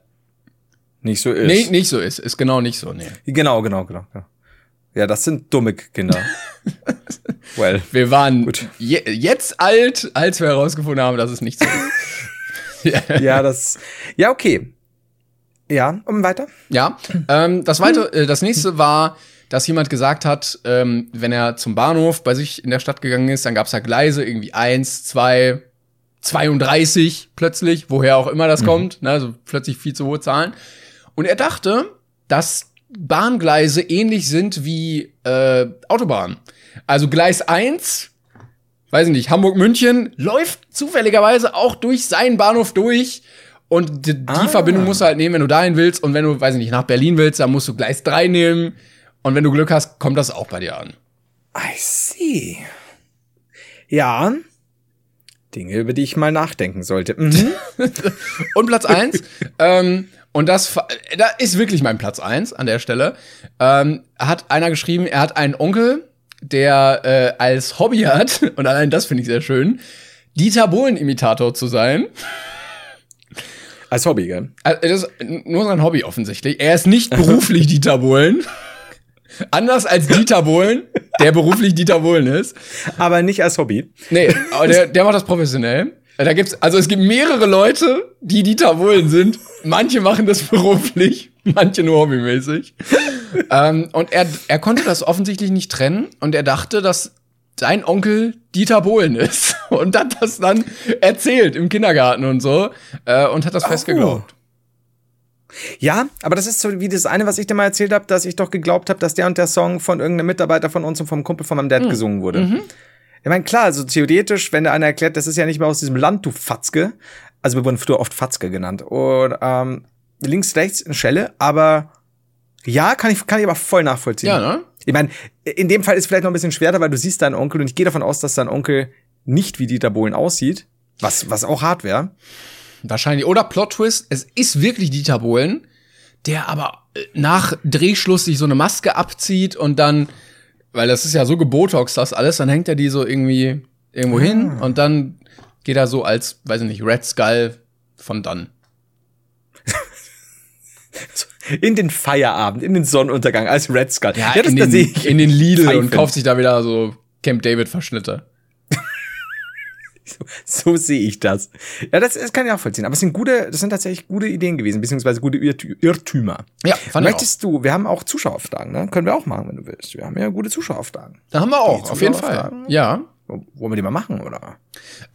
nicht so ist. Nee, nicht so ist. Ist genau nicht so, nee. Genau, genau, genau. Ja, ja das sind dumme Kinder. well. Wir waren je, jetzt alt, als wir herausgefunden haben, dass es nicht so ist. ja, das. Ja, okay. Ja, um weiter. Ja, ähm, das weiter, äh, das nächste war, dass jemand gesagt hat, ähm, wenn er zum Bahnhof bei sich in der Stadt gegangen ist, dann gab es da Gleise, irgendwie eins, zwei, 32 plötzlich, woher auch immer das mhm. kommt, ne, also plötzlich viel zu hohe Zahlen. Und er dachte, dass Bahngleise ähnlich sind wie äh, Autobahnen. Also Gleis 1, weiß ich nicht, Hamburg-München, läuft zufälligerweise auch durch seinen Bahnhof durch. Und die, ah. Verbindung musst du halt nehmen, wenn du dahin willst. Und wenn du, weiß ich nicht, nach Berlin willst, dann musst du Gleis 3 nehmen. Und wenn du Glück hast, kommt das auch bei dir an. I see. Ja. Dinge, über die ich mal nachdenken sollte. Mhm. und Platz 1, ähm, und das da ist wirklich mein Platz 1 an der Stelle, ähm, hat einer geschrieben, er hat einen Onkel, der äh, als Hobby hat, und allein das finde ich sehr schön, Dieter Bohlen-Imitator zu sein. Als Hobby, gell? Also, das ist nur sein Hobby offensichtlich. Er ist nicht beruflich Dieter Bohlen. Anders als Dieter Bohlen, der beruflich Dieter Bohlen ist. Aber nicht als Hobby. Nee, aber der, der macht das professionell. Da gibt's, also es gibt mehrere Leute, die Dieter Bohlen sind. Manche machen das beruflich, manche nur hobbymäßig. ähm, und er, er konnte das offensichtlich nicht trennen und er dachte, dass sein Onkel Dieter Bohlen ist und hat das dann erzählt im Kindergarten und so äh, und hat das oh. fest geglaubt. Ja, aber das ist so wie das eine, was ich dir mal erzählt habe, dass ich doch geglaubt habe, dass der und der Song von irgendeinem Mitarbeiter von uns und vom Kumpel von meinem Dad mhm. gesungen wurde. Mhm. Ich meine, klar, also theoretisch, wenn der einer erklärt, das ist ja nicht mehr aus diesem Land, du Fatzke. Also wir wurden früher oft Fatzke genannt. Und ähm, links, rechts eine Schelle, aber ja, kann ich, kann ich aber voll nachvollziehen. Ja, ne? Ich meine, in dem Fall ist vielleicht noch ein bisschen schwerer, weil du siehst deinen Onkel und ich gehe davon aus, dass dein Onkel nicht wie Dieter Bohlen aussieht, was, was auch hart wäre. Wahrscheinlich. Oder Plot Twist, es ist wirklich Dieter Bohlen, der aber äh, nach Drehschluss sich so eine Maske abzieht und dann, weil das ist ja so gebotox das alles, dann hängt er die so irgendwie irgendwo ah. hin und dann geht er so als, weiß ich nicht, Red Skull von dann. in den Feierabend, in den Sonnenuntergang als Red Skull. Ja, ja das, in, den, in den Lidl Pfeifen. und kauft sich da wieder so Camp David Verschnitte. So, so sehe ich das. Ja, das, das kann ich auch vollziehen. Aber es sind gute, das sind tatsächlich gute Ideen gewesen, beziehungsweise gute Irrtümer. Ja, fand Möchtest ich du, wir haben auch Zuschauerfragen, ne? Können wir auch machen, wenn du willst. Wir haben ja gute Zuschauerfragen. Da haben wir auch, auf jeden Fall. Ja. Wollen wir die mal machen, oder?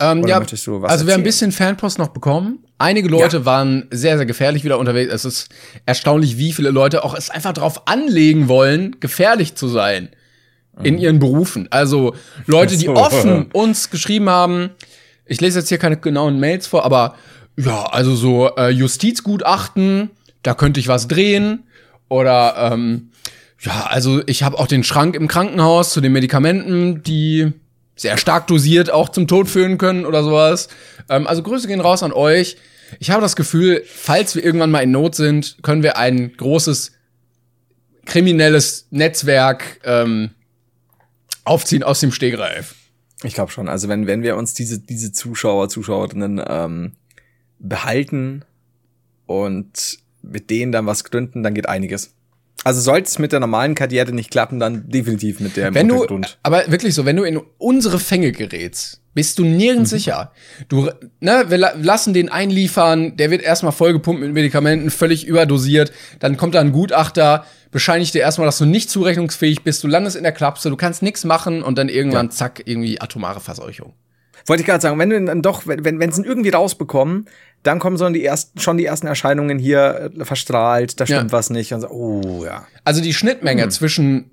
Ähm, oder ja, also erzählen? wir haben ein bisschen Fanpost noch bekommen. Einige Leute ja. waren sehr, sehr gefährlich wieder unterwegs. Es ist erstaunlich, wie viele Leute auch es einfach drauf anlegen wollen, gefährlich zu sein in mhm. ihren Berufen. Also Leute, die offen uns geschrieben haben, ich lese jetzt hier keine genauen Mails vor, aber ja, also so äh, Justizgutachten, da könnte ich was drehen. Oder ähm, ja, also ich habe auch den Schrank im Krankenhaus zu den Medikamenten, die sehr stark dosiert auch zum Tod führen können oder sowas. Ähm, also Grüße gehen raus an euch. Ich habe das Gefühl, falls wir irgendwann mal in Not sind, können wir ein großes kriminelles Netzwerk ähm, aufziehen aus dem Stegreif. Ich glaube schon. Also wenn, wenn wir uns diese, diese Zuschauer, Zuschauerinnen ähm, behalten und mit denen dann was gründen, dann geht einiges. Also sollte es mit der normalen Karriere nicht klappen, dann definitiv mit der im wenn du, aber wirklich so, wenn du in unsere Fänge gerätst, bist du nirgends mhm. sicher. Du, ne, wir lassen den einliefern, der wird erstmal vollgepumpt mit Medikamenten, völlig überdosiert, dann kommt da ein Gutachter, bescheinigt dir erstmal, dass du nicht zurechnungsfähig bist, du landest in der Klapse, du kannst nichts machen und dann irgendwann ja. zack, irgendwie atomare Verseuchung. Wollte ich gerade sagen, wenn du dann doch, wenn, wenn sie ihn irgendwie rausbekommen, dann kommen so die ersten, schon die ersten Erscheinungen hier äh, verstrahlt, da stimmt ja. was nicht und so, oh ja. Also die Schnittmenge hm. zwischen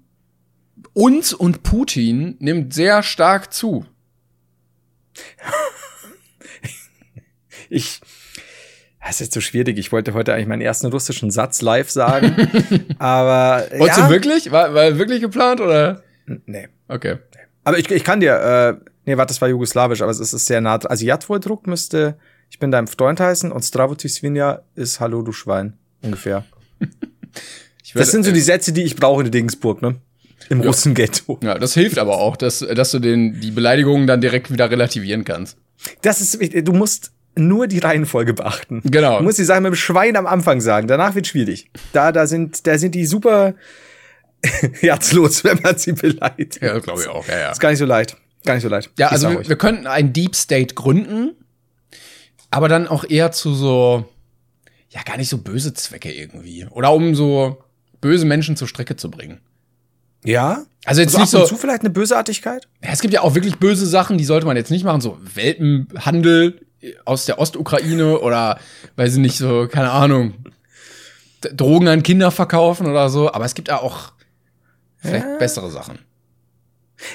uns und Putin nimmt sehr stark zu. Ich, das ist jetzt so schwierig. Ich wollte heute eigentlich meinen ersten russischen Satz live sagen, aber Wolltest ja, du wirklich? War, war wirklich geplant oder? nee. Okay. Aber ich, ich kann dir, äh, nee, warte, das war jugoslawisch, aber es ist, sehr nah. dran. Also Jatvordruck müsste, ich bin dein Freund heißen und Stravoty Svinja ist Hallo, du Schwein. Ungefähr. Das sind so die Sätze, die ich brauche in Regensburg, ne? Im Russenghetto. Ja, das hilft aber auch, dass, dass du den, die Beleidigungen dann direkt wieder relativieren kannst. Das ist wichtig. Du musst nur die Reihenfolge beachten. Genau. Du musst die Sachen mit dem Schwein am Anfang sagen. Danach wird schwierig. Da, da sind, da sind die super herzlos, wenn man sie beleidigt. Ja, glaube ich auch, ja, ja. Ist gar nicht so leicht. Gar nicht so leicht. Ja, Ich also wir, wir könnten einen Deep State gründen, aber dann auch eher zu so, ja, gar nicht so böse Zwecke irgendwie. Oder um so böse Menschen zur Strecke zu bringen. ja? Also jetzt Also nicht ab und so, zu vielleicht eine Bösartigkeit? ja, es gibt ja auch wirklich böse Sachen, die sollte man jetzt nicht machen, so Welpenhandel aus der Ostukraine oder, weiß ich nicht, so, keine Ahnung, Drogen an Kinder verkaufen oder so, aber es gibt ja auch vielleicht bessere Sachen.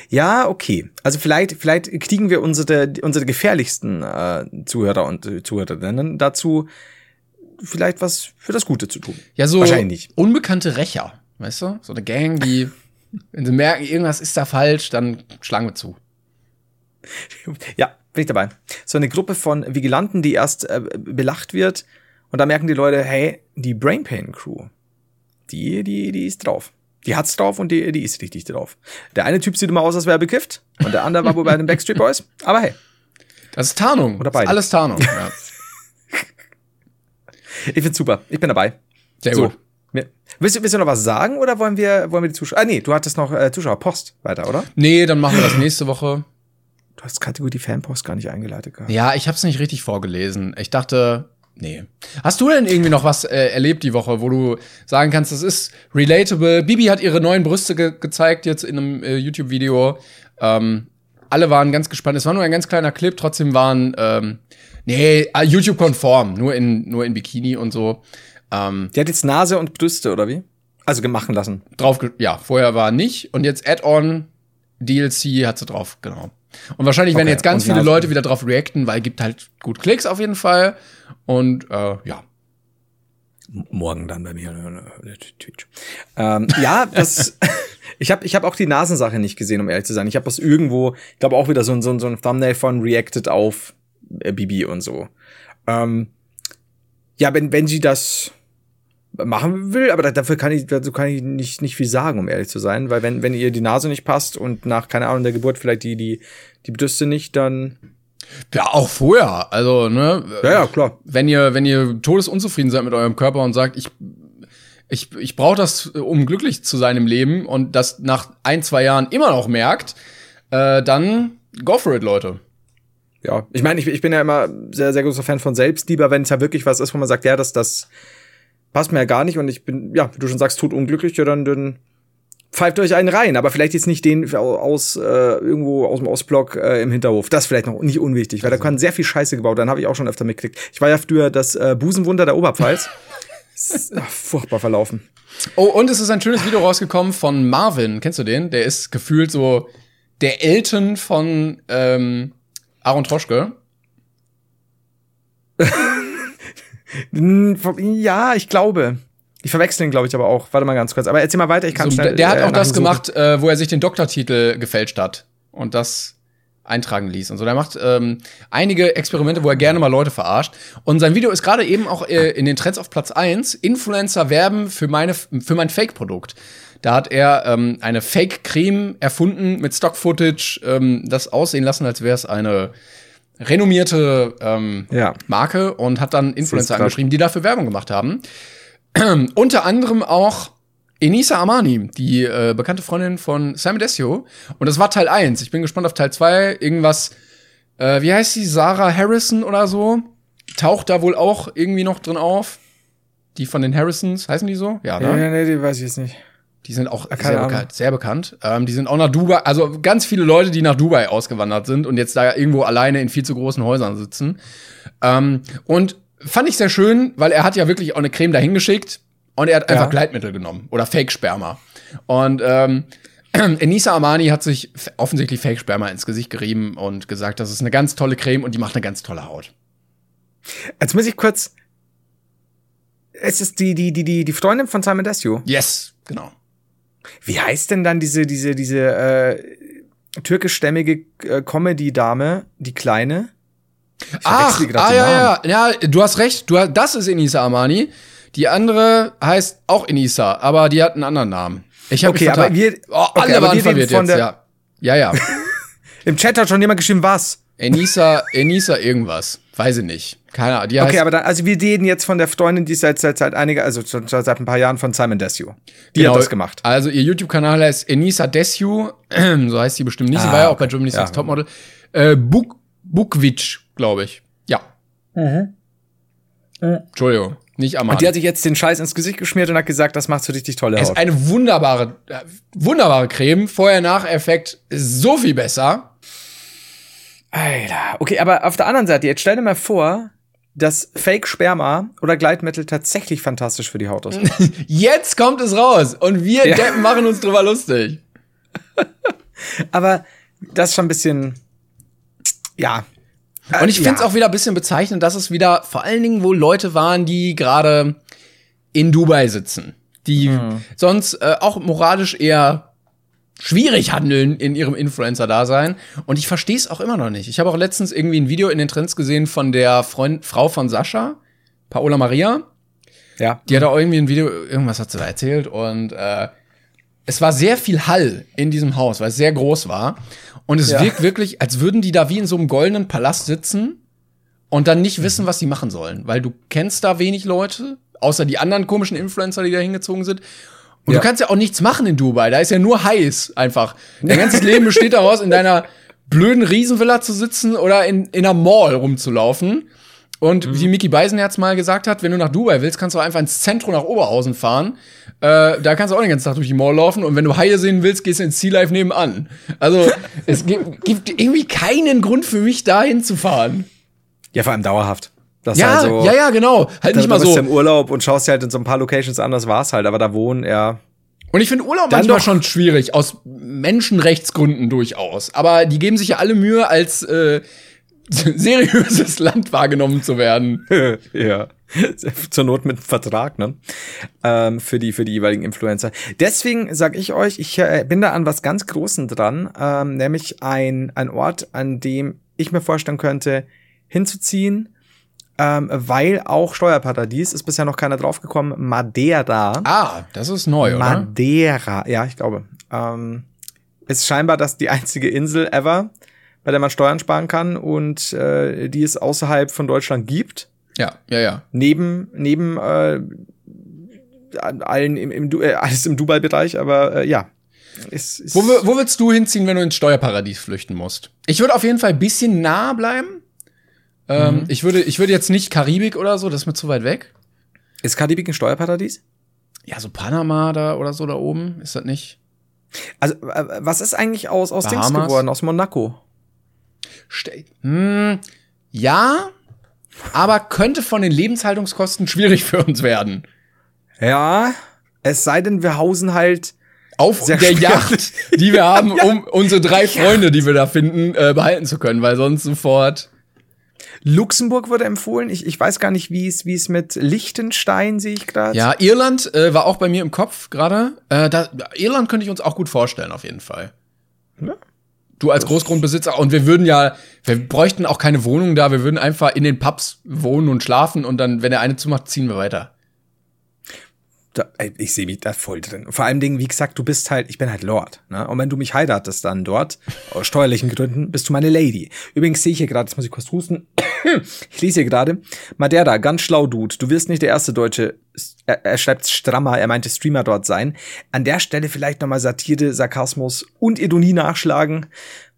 Ja, okay. Also vielleicht, vielleicht kriegen wir unsere, unsere gefährlichsten äh, Zuhörer und äh, Zuhörerinnen dazu, vielleicht was für das Gute zu tun. Ja, so Wahrscheinlich. unbekannte Rächer, weißt du? So eine Gang, die, wenn sie merken, irgendwas ist da falsch, dann schlagen wir zu. Ja, bin ich dabei. So eine Gruppe von Vigilanten, die erst äh, belacht wird und da merken die Leute, hey, die Brain Pain Crew, die, die, die ist drauf. Die hat's drauf und die, die ist richtig drauf. Der eine Typ sieht immer aus, als wäre er bekifft und der andere war wohl bei den Backstreet Boys. Aber hey, Das ist Tarnung. Oder beide. ist alles Tarnung. Ja. ich find's super. Ich bin dabei. Sehr So. gut. Willst du, willst du noch was sagen oder wollen wir, wollen wir die Zuschauer? Ah, nee, du hattest noch äh, Zuschauerpost weiter, oder? Nee, dann machen wir das nächste Woche. Du hast Kategorie Fanpost gar nicht eingeleitet gehabt. Ja, ich habe es nicht richtig vorgelesen. Ich dachte, nee. Hast du denn irgendwie noch was äh, erlebt die Woche, wo du sagen kannst, das ist relatable? Bibi hat ihre neuen Brüste ge gezeigt jetzt in einem äh, YouTube-Video. Ähm, alle waren ganz gespannt. Es war nur ein ganz kleiner Clip, trotzdem waren ähm, nee äh, YouTube-konform, nur in nur in Bikini und so. Ähm, Die hat jetzt Nase und Brüste, oder wie? Also gemachen lassen. drauf, ja, vorher war nicht und jetzt Add-on DLC hat sie drauf, genau. Und wahrscheinlich werden Okay, jetzt ganz und viele Nasen. Leute wieder drauf reacten, weil gibt halt gut Klicks auf jeden Fall. Und äh, ja, Morgen dann bei mir. äh, Twitch. Ähm, ja, das. ich habe ich hab auch die Nasensache nicht gesehen, um ehrlich zu sein. Ich habe das irgendwo, ich glaube auch wieder so ein, so ein, so ein Thumbnail von Reacted auf äh, Bibi und so. Ähm, ja, wenn, wenn sie das machen will, aber da- dafür kann ich, dazu kann ich nicht, nicht viel sagen, um ehrlich zu sein, weil wenn, wenn ihr die Nase nicht passt und nach, keine Ahnung, der Geburt vielleicht die, die, die Brüste nicht, dann, ja auch vorher. Also ne, ja, ja, klar. wenn ihr wenn ihr todesunzufrieden seid mit eurem Körper und sagt, ich ich, ich brauche das, um glücklich zu sein im Leben und das nach ein, zwei Jahren immer noch merkt, äh, dann go for it, Leute. Ja, ich meine, ich, ich bin ja immer sehr, sehr großer Fan von Selbstliebe, wenn es ja wirklich was ist, wo man sagt, ja, das, das passt mir ja gar nicht und ich bin, ja, wie du schon sagst, tot unglücklich, ja, dann, dann pfeift euch einen rein, aber vielleicht jetzt nicht den aus äh, irgendwo aus dem Ostblock äh, im Hinterhof. Das ist vielleicht noch nicht unwichtig, weil da kann sehr viel Scheiße gebaut. Dann habe ich auch schon öfter mitgekriegt. Ich war ja früher das äh, Busenwunder der Oberpfalz. Ist, ach, furchtbar verlaufen. Oh, und es ist ein schönes Video rausgekommen von Marvin. Kennst du den? Der ist gefühlt so der Elton von ähm, Aaron Troschke. Ja, ich glaube. Ich verwechsel ihn, glaube ich, aber auch. Warte mal ganz kurz. Aber erzähl mal weiter, ich kann So, schnell. der, hat äh, auch das gemacht, äh, wo er sich den Doktortitel gefälscht hat und das eintragen ließ und so. Der macht ähm, einige Experimente, wo er gerne mal Leute verarscht. Und sein Video ist gerade eben auch äh, in den Trends auf Platz 1. Influencer werben für, meine, für mein Fake-Produkt. Da hat er ähm, eine Fake-Creme erfunden mit Stock-Footage, ähm, das aussehen lassen, als wäre es eine renommierte ähm, Ja. Marke und hat dann Influencer angeschrieben, die dafür Werbung gemacht haben. Unter anderem auch Enisa Armani, die äh, bekannte Freundin von Sam Desio. Und das war Teil 1. Ich bin gespannt auf Teil 2. Irgendwas, äh, wie heißt sie? Sarah Harrison oder so? Taucht da wohl auch irgendwie noch drin auf. Die von den Harrisons, heißen die so? Ja, ne? ja, nee, die weiß ich jetzt nicht. Die sind auch keine sehr Ahnung. bekannt. Sehr bekannt. Ähm, die sind auch nach Dubai, also ganz viele Leute, die nach Dubai ausgewandert sind und jetzt da irgendwo alleine in viel zu großen Häusern sitzen. Ähm, und fand ich sehr schön, weil er hat ja wirklich auch eine Creme dahin geschickt und er hat einfach Ja. Gleitmittel genommen oder Fake-Sperma. Und ähm, Enisa Armani hat sich offensichtlich Fake-Sperma ins Gesicht gerieben und gesagt, das ist eine ganz tolle Creme und die macht eine ganz tolle Haut. Jetzt muss ich kurz. Es ist die, die, die, die, die Freundin von Simon Desue. Yes, genau. Wie heißt denn dann diese, diese, diese äh, türkischstämmige äh, Comedy-Dame, die kleine? Ich Ach, ah, ja, ja, ja, du hast recht, du, das ist Enisa Armani. Die andere heißt auch Enisa, aber die hat einen anderen Namen. Ich habe Okay, aber wir- oh, alle okay, aber waren verwirrt von jetzt, der- ja. Ja, ja. Im Chat hat schon jemand geschrieben, was? Enisa, Enisa irgendwas. Weiß ich nicht. Keine Ahnung. Die heißt, Okay, aber dann, also wir reden jetzt von der Freundin, die seit, seit, seit einiger, also schon seit ein paar Jahren von Simon Desue. Die Genau. hat das gemacht. Also ihr YouTube-Kanal heißt Enisa Desue, so heißt sie bestimmt nicht. sie Ah, war ja auch bei. Germany's Ja. Next Topmodel. Äh, Buk Bukvic, glaube ich. Ja. Entschuldigung, nicht Amani. Und die hat sich jetzt den Scheiß ins Gesicht geschmiert und hat gesagt, das macht so richtig tolle Es ist Haut. eine wunderbare, äh, wunderbare Creme. Vorher-Nach-Effekt ist so viel besser. Alter. Okay, aber auf der anderen Seite, jetzt stell dir mal vor, dass Fake-Sperma oder Gleitmittel tatsächlich fantastisch für die Haut ist. Jetzt kommt es raus und wir Ja. Deppen machen uns drüber lustig. aber das ist schon ein bisschen, ja. Und ich Äh, finde es ja. auch wieder ein bisschen bezeichnend, dass es wieder vor allen Dingen wohl Leute waren, die gerade in Dubai sitzen, die Hm. sonst äh, auch moralisch eher schwierig handeln in ihrem Influencer-Dasein. Und ich verstehe es auch immer noch nicht. Ich habe auch letztens irgendwie ein Video in den Trends gesehen von der Freund, Frau von Sascha, Paola Maria. Ja. Die hat auch irgendwie ein Video, irgendwas hat sie da erzählt und äh, es war sehr viel Hall in diesem Haus, weil es sehr groß war. Und es Ja. wirkt wirklich, als würden die da wie in so einem goldenen Palast sitzen und dann nicht wissen, was sie machen sollen. Weil du kennst da wenig Leute, außer die anderen komischen Influencer, die da hingezogen sind. Und Ja. du kannst ja auch nichts machen in Dubai. Da ist ja nur heiß einfach. Dein ganzes Leben besteht daraus, in deiner blöden Riesenvilla zu sitzen oder in, in einer Mall rumzulaufen. Und wie Mickey Beisenherz mal gesagt hat, wenn du nach Dubai willst, kannst du einfach ins Zentrum nach Oberhausen fahren. Äh, da kannst du auch den ganzen Tag durch die Mall laufen. Und wenn du Haie sehen willst, gehst du ins Sea Life nebenan. Also es gibt, gibt irgendwie keinen Grund für mich, da hinzufahren. Ja, vor allem dauerhaft. Das Ja, halt so, ja, ja, genau. Halt nicht mal du bist so. im Urlaub und schaust dir halt in so ein paar Locations an, das war's halt, aber da wohnen, ja. Und ich finde Urlaub Dann manchmal doch- schon schwierig, aus Menschenrechtsgründen durchaus. Aber die geben sich ja alle Mühe, als äh, seriöses Land wahrgenommen zu werden. ja. Zur Not mit einem Vertrag, ne? Ähm, für die, für die jeweiligen Influencer. Deswegen sag ich euch, ich äh, bin da an was ganz Großen dran, ähm, nämlich ein, ein Ort, an dem ich mir vorstellen könnte, hinzuziehen, ähm, weil auch Steuerparadies ist bisher noch keiner draufgekommen, Madeira. Ah, das ist neu, oder? Madeira, ja, ich glaube. Ähm, ist scheinbar das die einzige Insel ever, bei der man Steuern sparen kann und äh, die es außerhalb von Deutschland gibt. Ja, ja, ja. Neben, neben äh, allen im, im Du- äh, alles im Dubai-Bereich, aber äh, ja. Ist, ist Wo, wo willst du hinziehen, wenn du ins Steuerparadies flüchten musst? Ich würde auf jeden Fall ein bisschen nah bleiben. Ähm, ich, würde, ich würde jetzt nicht Karibik oder so, das ist mir zu weit weg. ist Karibik ein Steuerparadies? Ja, so Panama da oder so da oben, ist das nicht? Also, äh, was ist eigentlich aus, aus Dings geworden, aus Monaco? Ste hm, ja, aber könnte von den Lebenshaltungskosten schwierig für uns werden. Ja, es sei denn, wir hausen halt Auf der schwer. Yacht, die wir haben, um unsere drei Freunde, die wir da finden, äh, behalten zu können, weil sonst sofort. Luxemburg wurde empfohlen. Ich, ich weiß gar nicht, wie es wie es mit Liechtenstein sehe ich gerade. Ja, Irland äh, war auch bei mir im Kopf gerade. Äh, da, Irland könnte ich uns auch gut vorstellen, auf jeden Fall. Ja. Du als Großgrundbesitzer und wir würden ja, wir bräuchten auch keine Wohnung da, wir würden einfach in den Pubs wohnen und schlafen und dann, wenn der eine zumacht, ziehen wir weiter. Da, ich sehe mich da voll drin. Vor allem Dingen, wie gesagt, du bist halt, ich bin halt Lord. Ne? Und wenn du mich heiratest dann dort, aus steuerlichen Gründen, bist du meine Lady. Übrigens sehe ich hier gerade, jetzt muss ich kurz husten. ich lese hier gerade, Madeira, ganz schlau Dude. Du wirst nicht der erste Deutsche, er, er schreibt strammer, er meinte Streamer dort sein. An der Stelle vielleicht nochmal Satire, Sarkasmus und Ironie nachschlagen.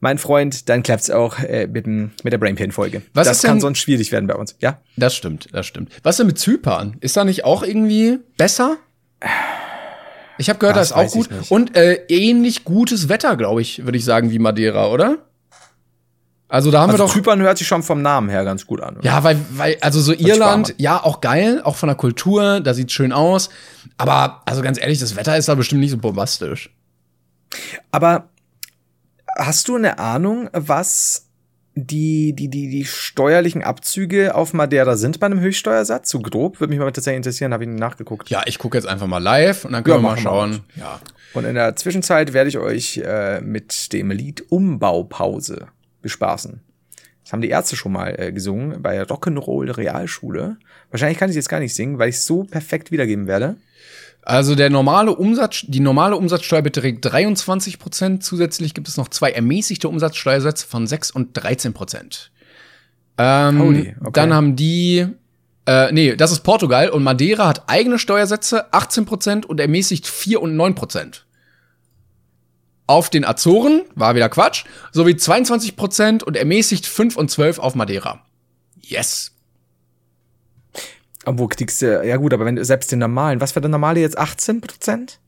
Mein Freund, dann klappt's auch äh, mit, dem, mit der Brainpain-Folge. Was Das ist kann denn- sonst schwierig werden bei uns, ja? Das stimmt, das stimmt. Was denn mit Zypern? Ist da nicht auch irgendwie besser? Ich habe gehört, Das das ist auch gut. Und äh, ähnlich gutes Wetter, glaube ich, würde ich sagen, wie Madeira, oder? Also da haben Also wir doch. Zypern hört sich schon vom Namen her ganz gut an. oder? Ja, weil, weil, also so Irland, ja, auch geil, auch von der Kultur, da sieht's schön aus. Aber, also ganz ehrlich, das Wetter ist da bestimmt nicht so bombastisch. Aber hast du eine Ahnung, was die, die, die, die steuerlichen Abzüge auf Madeira sind bei einem Höchststeuersatz? So grob? Würde mich mal tatsächlich interessieren, habe ich nachgeguckt. Ja, ich gucke jetzt einfach mal live und dann können Ja, wir mal machen wir schauen. Ja. Und in der Zwischenzeit werde ich euch äh, mit dem Lied Umbaupause bespaßen. Das haben die Ärzte schon mal äh, gesungen bei Rock'n'Roll Realschule. Wahrscheinlich kann ich jetzt gar nicht singen, weil ich es so perfekt wiedergeben werde. Also der normale Umsatz, die normale Umsatzsteuer beträgt 23 Prozent. Zusätzlich gibt es noch zwei ermäßigte Umsatzsteuersätze von 6 und 13 Prozent. Ähm, okay. Dann haben die, äh, nee, das ist Portugal und Madeira hat eigene Steuersätze 18 Prozent und ermäßigt 4 und 9 Prozent. Auf den Azoren war wieder Quatsch, sowie 22 Prozent und ermäßigt 5 und 12 auf Madeira. Yes. Obwohl kriegst du, ja gut, aber wenn du selbst den normalen, was war der normale jetzt? 18 Prozent?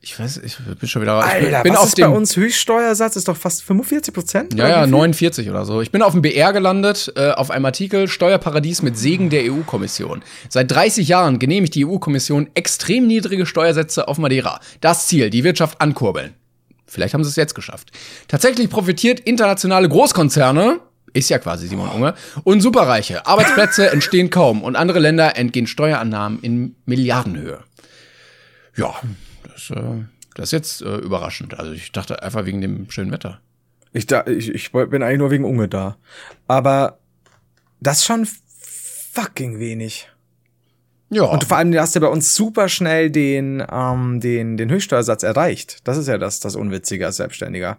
Ich weiß, ich bin schon wieder. Alter, ich bin was auf ist dem, bei uns Höchststeuersatz? Ist doch fast 45 Prozent? Ja, ja, 49 oder so. Ich bin auf dem BR gelandet, äh, auf einem Artikel Steuerparadies mit Segen der EU-Kommission. Seit 30 Jahren genehmigt die EU-Kommission extrem niedrige Steuersätze auf Madeira. Das Ziel, die Wirtschaft ankurbeln. Vielleicht haben sie es jetzt geschafft. Tatsächlich profitiert internationale Großkonzerne, ist ja quasi Simon Unge, und Superreiche. Arbeitsplätze entstehen kaum und andere Länder entgehen Steuerannahmen in Milliardenhöhe. Ja, das, äh, das ist jetzt äh, überraschend. Also ich dachte einfach wegen dem schönen Wetter. Ich, da, ich, ich bin eigentlich nur wegen Unge da. Aber das ist schon fucking wenig. Ja. Und vor allem, du hast ja bei uns super schnell den, ähm, den, den Höchststeuersatz erreicht. Das ist ja das, das Unwitzige als Selbstständiger.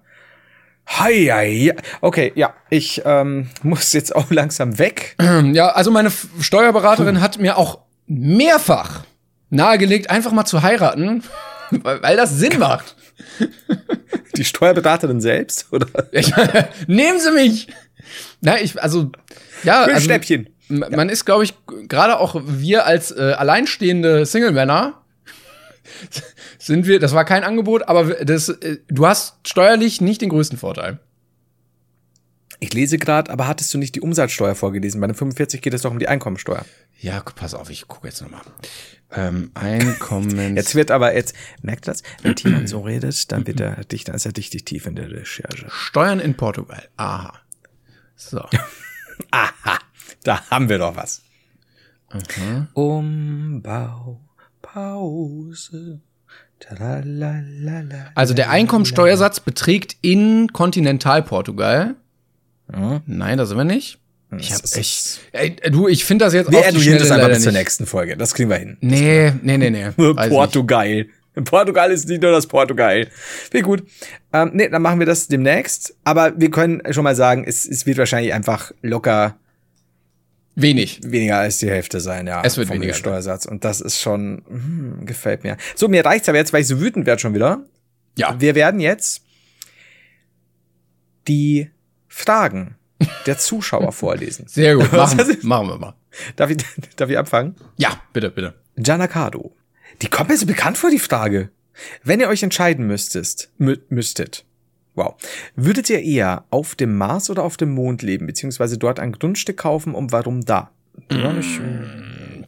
Hei, hei. Okay, ja, ich ähm, muss jetzt auch langsam weg. Ja, also meine Steuerberaterin hat mir auch mehrfach nahegelegt, einfach mal zu heiraten, weil, weil das Sinn macht. Die Steuerberaterin selbst, oder? Ich, nehmen Sie mich! Na, ich, also, ja, Für also, Schnäppchen. man ist, glaube ich, gerade auch wir als äh, alleinstehende Single-Männer sind wir, das war kein Angebot, aber das, äh, du hast steuerlich nicht den größten Vorteil. Ich lese gerade, aber hattest du nicht die Umsatzsteuer vorgelesen? Bei den 45 geht es doch um die Einkommensteuer. Ja, pass auf, ich gucke jetzt nochmal. Ähm, Einkommens... Jetzt wird aber jetzt, merkt das, wenn Timon so redet, dann wird er dicht, dann ist er richtig tief in der Recherche. Steuern in Portugal. Aha. So. Aha, da haben wir doch was. Umbau, Pause. Also der Einkommensteuersatz beträgt in Kontinentalportugal. Ja. Nein, da sind wir nicht. Ich hab echt. Ey, du, ich finde das jetzt Wir auf die eruieren das einfach bis zur nächsten Folge. Das kriegen wir hin. Nee, nee, nee, nee. Portugal. Portugal ist nicht nur das Portugal. Wie gut. Ähm, nee, dann machen wir das demnächst. Aber wir können schon mal sagen, es, es wird wahrscheinlich einfach locker Wenig. weniger als die Hälfte sein, ja. Es wird vom weniger Steuersatz. Und das ist schon, hm, gefällt mir. So, mir reicht's aber jetzt, weil ich so wütend werde schon wieder. Ja. Wir werden jetzt die Fragen der Zuschauer vorlesen. Sehr gut. Machen, machen wir mal. Darf ich, darf ich anfangen? Ja, bitte, bitte. Gianacado. Die kommt mir so bekannt vor, die Frage. Wenn ihr euch entscheiden müsstest, mü müsstet, wow, würdet ihr eher auf dem Mars oder auf dem Mond leben, beziehungsweise dort ein Grundstück kaufen und warum da? Nicht,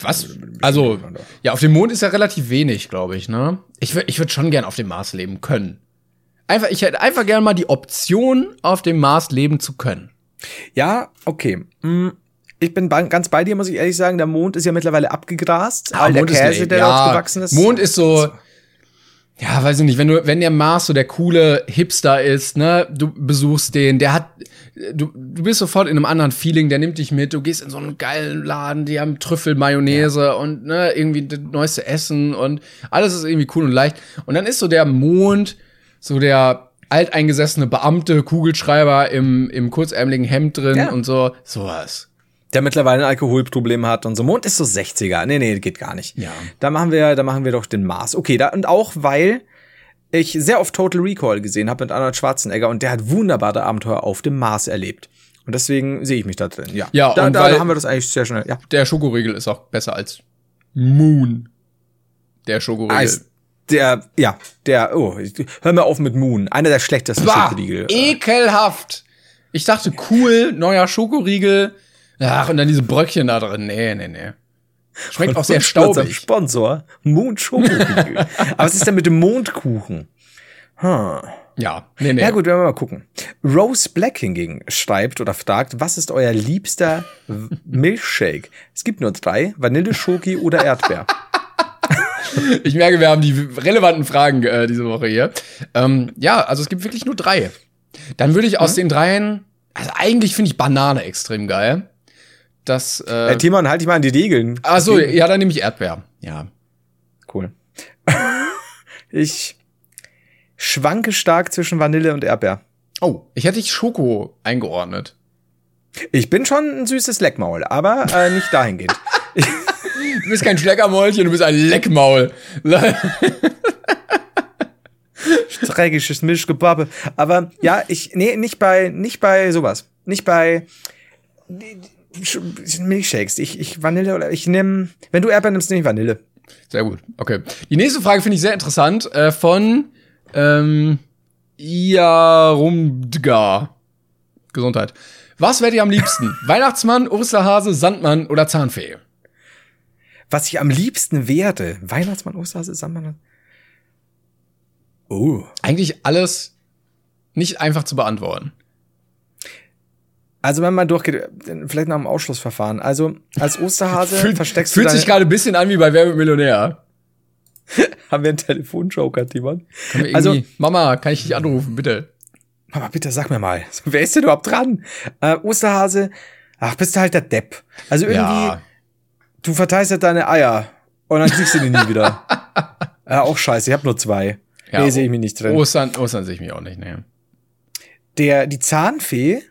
Was? Also, ja, auf dem Mond ist ja relativ wenig, glaube ich, ne? Ich würde ich würd schon gern auf dem Mars leben können. Einfach, ich hätte einfach gern mal die Option, auf dem Mars leben zu können. ja okay. Hm, Ich bin ganz bei dir, muss ich ehrlich sagen. Der Mond ist ja mittlerweile abgegrast. Ah, All der Mond Käse, der ja, dort gewachsen ist. Mond ist so, ja, weiß ich nicht, wenn du, wenn der Mars so der coole Hipster ist, ne, du besuchst den, der hat, du, du bist sofort in einem anderen Feeling, der nimmt dich mit, du gehst in so einen geilen Laden, die haben Trüffel, Mayonnaise und, ne, irgendwie das neueste Essen und alles ist irgendwie cool und leicht. Und dann ist so der Mond, so der alteingesessene Beamte, Kugelschreiber im, im kurzärmeligen Hemd drin Ja. und so, sowas. Der mittlerweile ein Alkoholproblem hat und so. Mond ist so 60er. Nee, nee, geht gar nicht. Ja. Da machen wir, da machen wir doch den Mars. Okay, da, und auch weil ich sehr oft Total Recall gesehen habe mit Arnold Schwarzenegger und der hat wunderbare Abenteuer auf dem Mars erlebt. Und deswegen sehe ich mich da drin. Ja, Ja, da, und da weil- haben wir das eigentlich sehr schnell. Ja. Der Schokoriegel ist auch besser als Moon. Der Schokoriegel. Als der, ja, der, oh, hör mir auf mit Moon. Einer der schlechtesten Bah, Schokoriegel. ekelhaft. Ich dachte, cool, neuer Schokoriegel. Ach, und dann diese Bröckchen da drin. Nee, nee, nee. Schmeckt auch sehr staubig. Sponsor, Schokoriegel. Aber was ist denn mit dem Mondkuchen? Hm. Ja, nee, nee. Ja gut, werden wir mal gucken. Rose Black hingegen schreibt oder fragt, was ist euer liebster Milchshake? Es gibt nur drei, Vanille, Schoki oder Erdbeer. Ich merke, wir haben die relevanten Fragen äh, diese Woche hier. Ähm, ja, also es gibt wirklich nur drei. Dann würde ich aus den dreien, also eigentlich finde ich Banane extrem geil. Das, äh, Äh, Timon, halt dich mal an die Regeln. ach so, ja, dann nehme ich Erdbeer. Ja. Cool. Ich schwanke stark zwischen Vanille und Erdbeer. Oh, ich hätte ich Schoko eingeordnet. Ich bin schon ein süßes Leckmaul, aber äh, nicht dahingehend. Du bist kein Schleckermäulchen, du bist ein Leckmaul. Dreckiges Mischgebappe. Aber ja, ich, nee, nicht bei, nicht bei sowas. Nicht bei Milchshakes. Ich, ich Vanille oder ich nehme, wenn du Erdbeer nimmst, nehme ich Vanille. Sehr gut, okay. Die nächste Frage finde ich sehr interessant, äh, von ähm, Iarumdga. Gesundheit. Was werdet ihr am liebsten? Weihnachtsmann, Osterhase, Sandmann oder Zahnfee? Was ich am liebsten werde. Weihnachtsmann, Osterhase, Sandmann. Oh. Eigentlich alles nicht einfach zu beantworten. Also wenn man durchgeht, vielleicht nach dem Ausschlussverfahren. Also als Osterhase versteckst fühlt du sich deine, gerade ein bisschen an wie bei Wer wird Millionär. haben wir einen Telefonjoker, Timon. Also- Mama, kann ich dich anrufen, bitte? Mama, bitte sag mir mal, wer ist denn überhaupt dran? Äh, Osterhase, ach, bist du halt der Depp. Also irgendwie, Ja, du verteilst halt deine Eier und dann kriegst du die nie wieder. Ja, auch scheiße, ich habe nur zwei. Ja, nee, sehe ich mich nicht drin. Ostern, Ostern sehe ich mich auch nicht, ne. Der, die Zahnfee,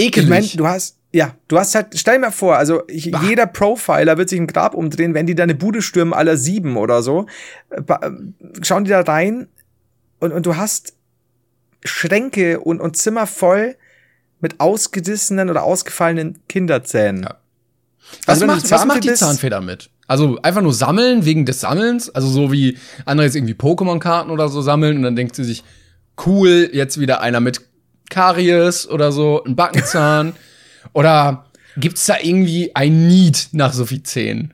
ich Ekelig. meine, du hast, ja, du hast halt, stell dir mal vor, also ich, jeder Profiler wird sich im Grab umdrehen, wenn die deine Bude stürmen, aller sieben oder so. Äh, ba- äh, Schauen die da rein und, und du hast Schränke und, und Zimmer voll mit ausgedissenen oder ausgefallenen Kinderzähnen. Ja. was, Also wenn du macht, was macht die Zahnfee damit? Also einfach nur sammeln wegen des Sammelns? Also so wie andere jetzt irgendwie Pokémon-Karten oder so sammeln und dann denkt sie sich, cool, jetzt wieder einer mit Karies oder so, ein Backenzahn. oder gibt's da irgendwie ein Need nach so viel Zähnen?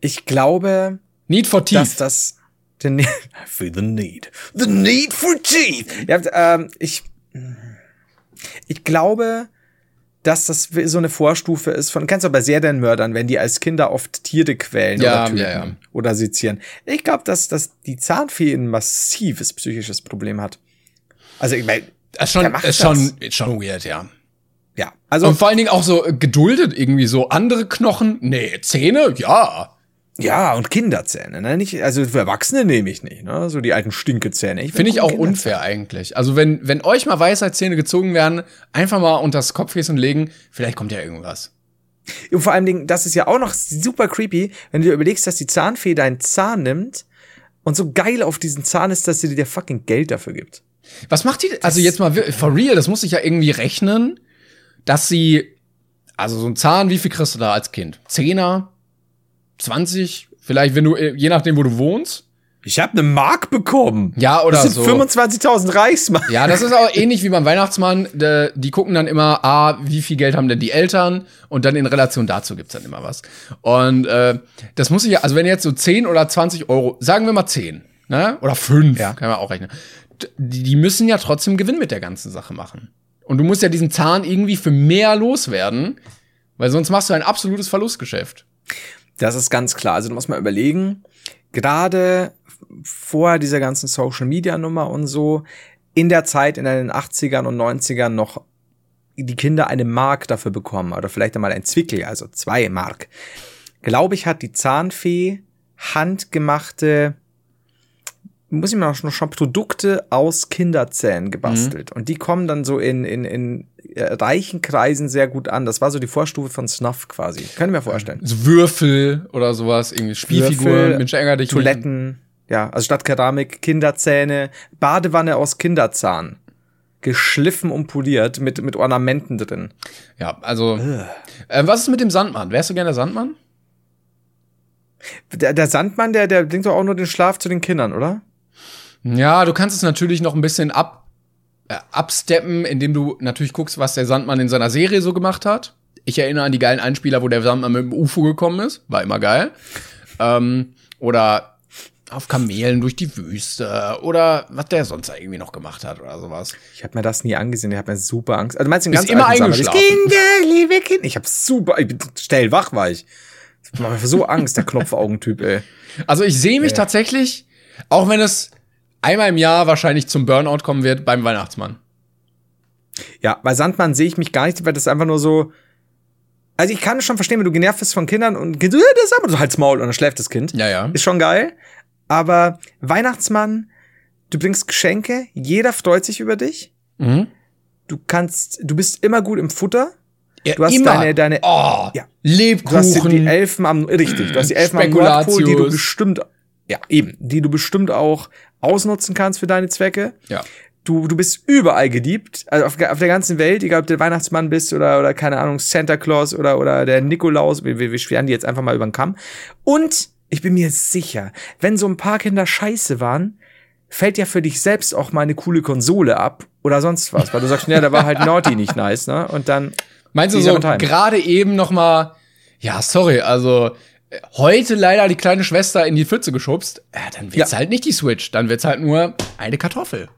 Ich glaube, Need for dass Teeth. das the need, for the need, the need for teeth. Ja, ähm, ich, ich glaube, dass das so eine Vorstufe ist von, kennst du bei Serienmördern, wenn die als Kinder oft Tiere quälen Ja, oder töten ja, ja. oder sezieren. Ich glaube, dass, dass die Zahnfee ein massives psychisches Problem hat. Also ich meine, ist schon, wer macht ist schon, ist schon weird, ja. ja, also Und vor allen Dingen auch so äh, geduldet irgendwie so andere Knochen. Nee, Zähne, ja. ja und Kinderzähne, ne? Nicht, also für Erwachsene nehme ich nicht, ne? So die alten Stinkezähne. will Finde ich auch unfair eigentlich. Also wenn, wenn euch mal Weisheitszähne gezogen werden, einfach mal unter das Kopfkissen legen, vielleicht kommt ja irgendwas. Und vor allen Dingen, das ist ja auch noch super creepy, wenn du dir überlegst, dass die Zahnfee deinen Zahn nimmt und so geil auf diesen Zahn ist, dass sie dir fucking Geld dafür gibt. Was macht die? Also jetzt mal for real, das muss ich ja irgendwie rechnen, dass sie, also so ein Zahn, wie viel kriegst du da als Kind? Zehner? 20? Vielleicht, wenn du, äh, je nachdem, wo du wohnst. Ich habe eine Mark bekommen. Ja, oder das sind so. 25.000 Reichsmark. Ja, das ist auch ähnlich wie beim Weihnachtsmann. Die gucken dann immer, ah, wie viel Geld haben denn die Eltern? Und dann in Relation dazu gibt's dann immer was. Und äh, das muss ich ja, also wenn jetzt so 10 oder 20 Euro, sagen wir mal 10, ne? Oder 5, Ja. kann man auch rechnen. Die müssen ja trotzdem Gewinn mit der ganzen Sache machen. Und du musst ja diesen Zahn irgendwie für mehr loswerden, weil sonst machst du ein absolutes Verlustgeschäft. Das ist ganz klar. Also du musst mal überlegen, gerade vor dieser ganzen Social Media Nummer und so, in der Zeit in den 80ern und 90ern noch die Kinder eine Mark dafür bekommen oder vielleicht einmal ein Zwickel, also zwei Mark. Glaube ich, hat die Zahnfee handgemachte, muss ich mal noch schon Produkte aus Kinderzähnen gebastelt. Und die kommen dann so in, in, in äh, reichen Kreisen sehr gut an. Das war so die Vorstufe von Snuff quasi. Können wir vorstellen. So Würfel oder sowas, irgendwie Spielfiguren, Würfel, Mensch, ärger dich nicht. Toiletten, ja, also statt Keramik, Kinderzähne, Badewanne aus Kinderzahn. Geschliffen und poliert mit, mit Ornamenten drin. Ja, also. Äh, was ist mit dem Sandmann? Wärst du gerne der Sandmann? Der, der Sandmann, der, der bringt doch auch nur den Schlaf zu den Kindern, oder? Ja, du kannst es natürlich noch ein bisschen ab, äh, absteppen, indem du natürlich guckst, was der Sandmann in seiner Serie so gemacht hat. Ich erinnere an die geilen Einspieler, wo der Sandmann mit dem UFO gekommen ist. War immer geil. Ähm, oder auf Kamelen durch die Wüste oder was der sonst irgendwie noch gemacht hat oder sowas. Ich habe mir das nie angesehen, ich habe mir super Angst. Also meinst du den ganz immer eingeschlafen. Kinder, liebe Kinder. Ich habe super, ich bin schnell wach war ich. Ich mache mir so Angst, der Knopfaugentyp, ey. Also ich sehe mich tatsächlich, auch wenn es einmal im Jahr wahrscheinlich zum Burnout kommen wird, beim Weihnachtsmann. Ja, bei Sandmann sehe ich mich gar nicht, weil das einfach nur so. Also ich kann es schon verstehen, wenn du genervt bist von Kindern und äh, das ist aber so halt's Maul und dann schläft das Kind. Ja, ja. Ist schon geil. Aber Weihnachtsmann, du bringst Geschenke, jeder freut sich über dich. Mhm. Du kannst, du bist immer gut im Futter. Ja, Du hast immer. deine- deine- oh, Ja. Du hast die, Lebkuchen. die Elfen am, richtig, du hast die Elfen am Nordpol, die du bestimmt, ja, eben, die du bestimmt auch ausnutzen kannst für deine Zwecke. ja. Du, du bist überall geliebt, also auf, auf der ganzen Welt, egal ob du der Weihnachtsmann bist oder, oder keine Ahnung, Santa Claus oder, oder der Nikolaus, wir, wir, wir schweren die jetzt einfach mal über den Kamm. Und ich bin mir sicher, wenn so ein paar Kinder scheiße waren, fällt ja für dich selbst auch mal eine coole Konsole ab oder sonst was, weil du sagst, ja, da war halt Naughty nicht nice, ne? Und dann, Meinst du so gerade eben noch mal ja, sorry, also heute leider die kleine Schwester in die Pfütze geschubst, ja, dann wird's Ja. halt nicht die Switch, dann wird's halt nur eine Kartoffel.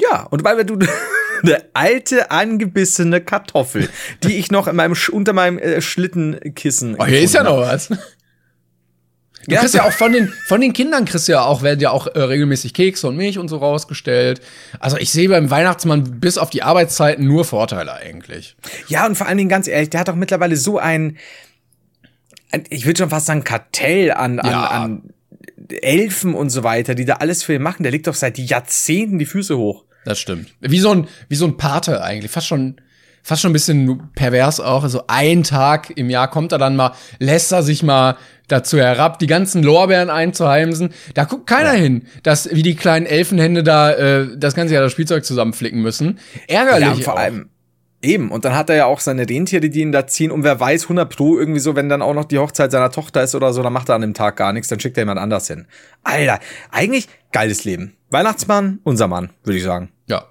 Ja, und weil du eine alte angebissene Kartoffel, die ich noch in meinem unter meinem äh, Schlittenkissen. Oh, hier ist ja noch was. Du Ja. kriegst ja auch von den, von den Kindern kriegst du ja auch, werden ja auch äh, regelmäßig Kekse und Milch und so rausgestellt. Also ich sehe beim Weihnachtsmann bis auf die Arbeitszeiten nur Vorteile eigentlich. Ja, und vor allen Dingen ganz ehrlich, der hat doch mittlerweile so ein ich würde schon fast sagen Kartell an, an, Ja. an Elfen und so weiter, die da alles für ihn machen. Der legt doch seit Jahrzehnten die Füße hoch. Das stimmt. Wie so ein, wie so ein Pate eigentlich. Fast schon, fast schon ein bisschen pervers auch. Also ein Tag im Jahr kommt er dann mal, lässt er sich mal dazu herab, die ganzen Lorbeeren einzuheimsen. Da guckt keiner hin, dass, wie die kleinen Elfenhände da, äh, das ganze Jahr das Spielzeug zusammenflicken müssen. Ärgerlich. Ja, vor auch. allem, eben. Und dann hat er ja auch seine Rentiere, die ihn da ziehen. Und wer weiß, 100 Pro irgendwie so, wenn dann auch noch die Hochzeit seiner Tochter ist oder so, dann macht er an dem Tag gar nichts, dann schickt er jemand anders hin. Alter, eigentlich geiles Leben. Weihnachtsmann, unser Mann, würde ich sagen. Ja.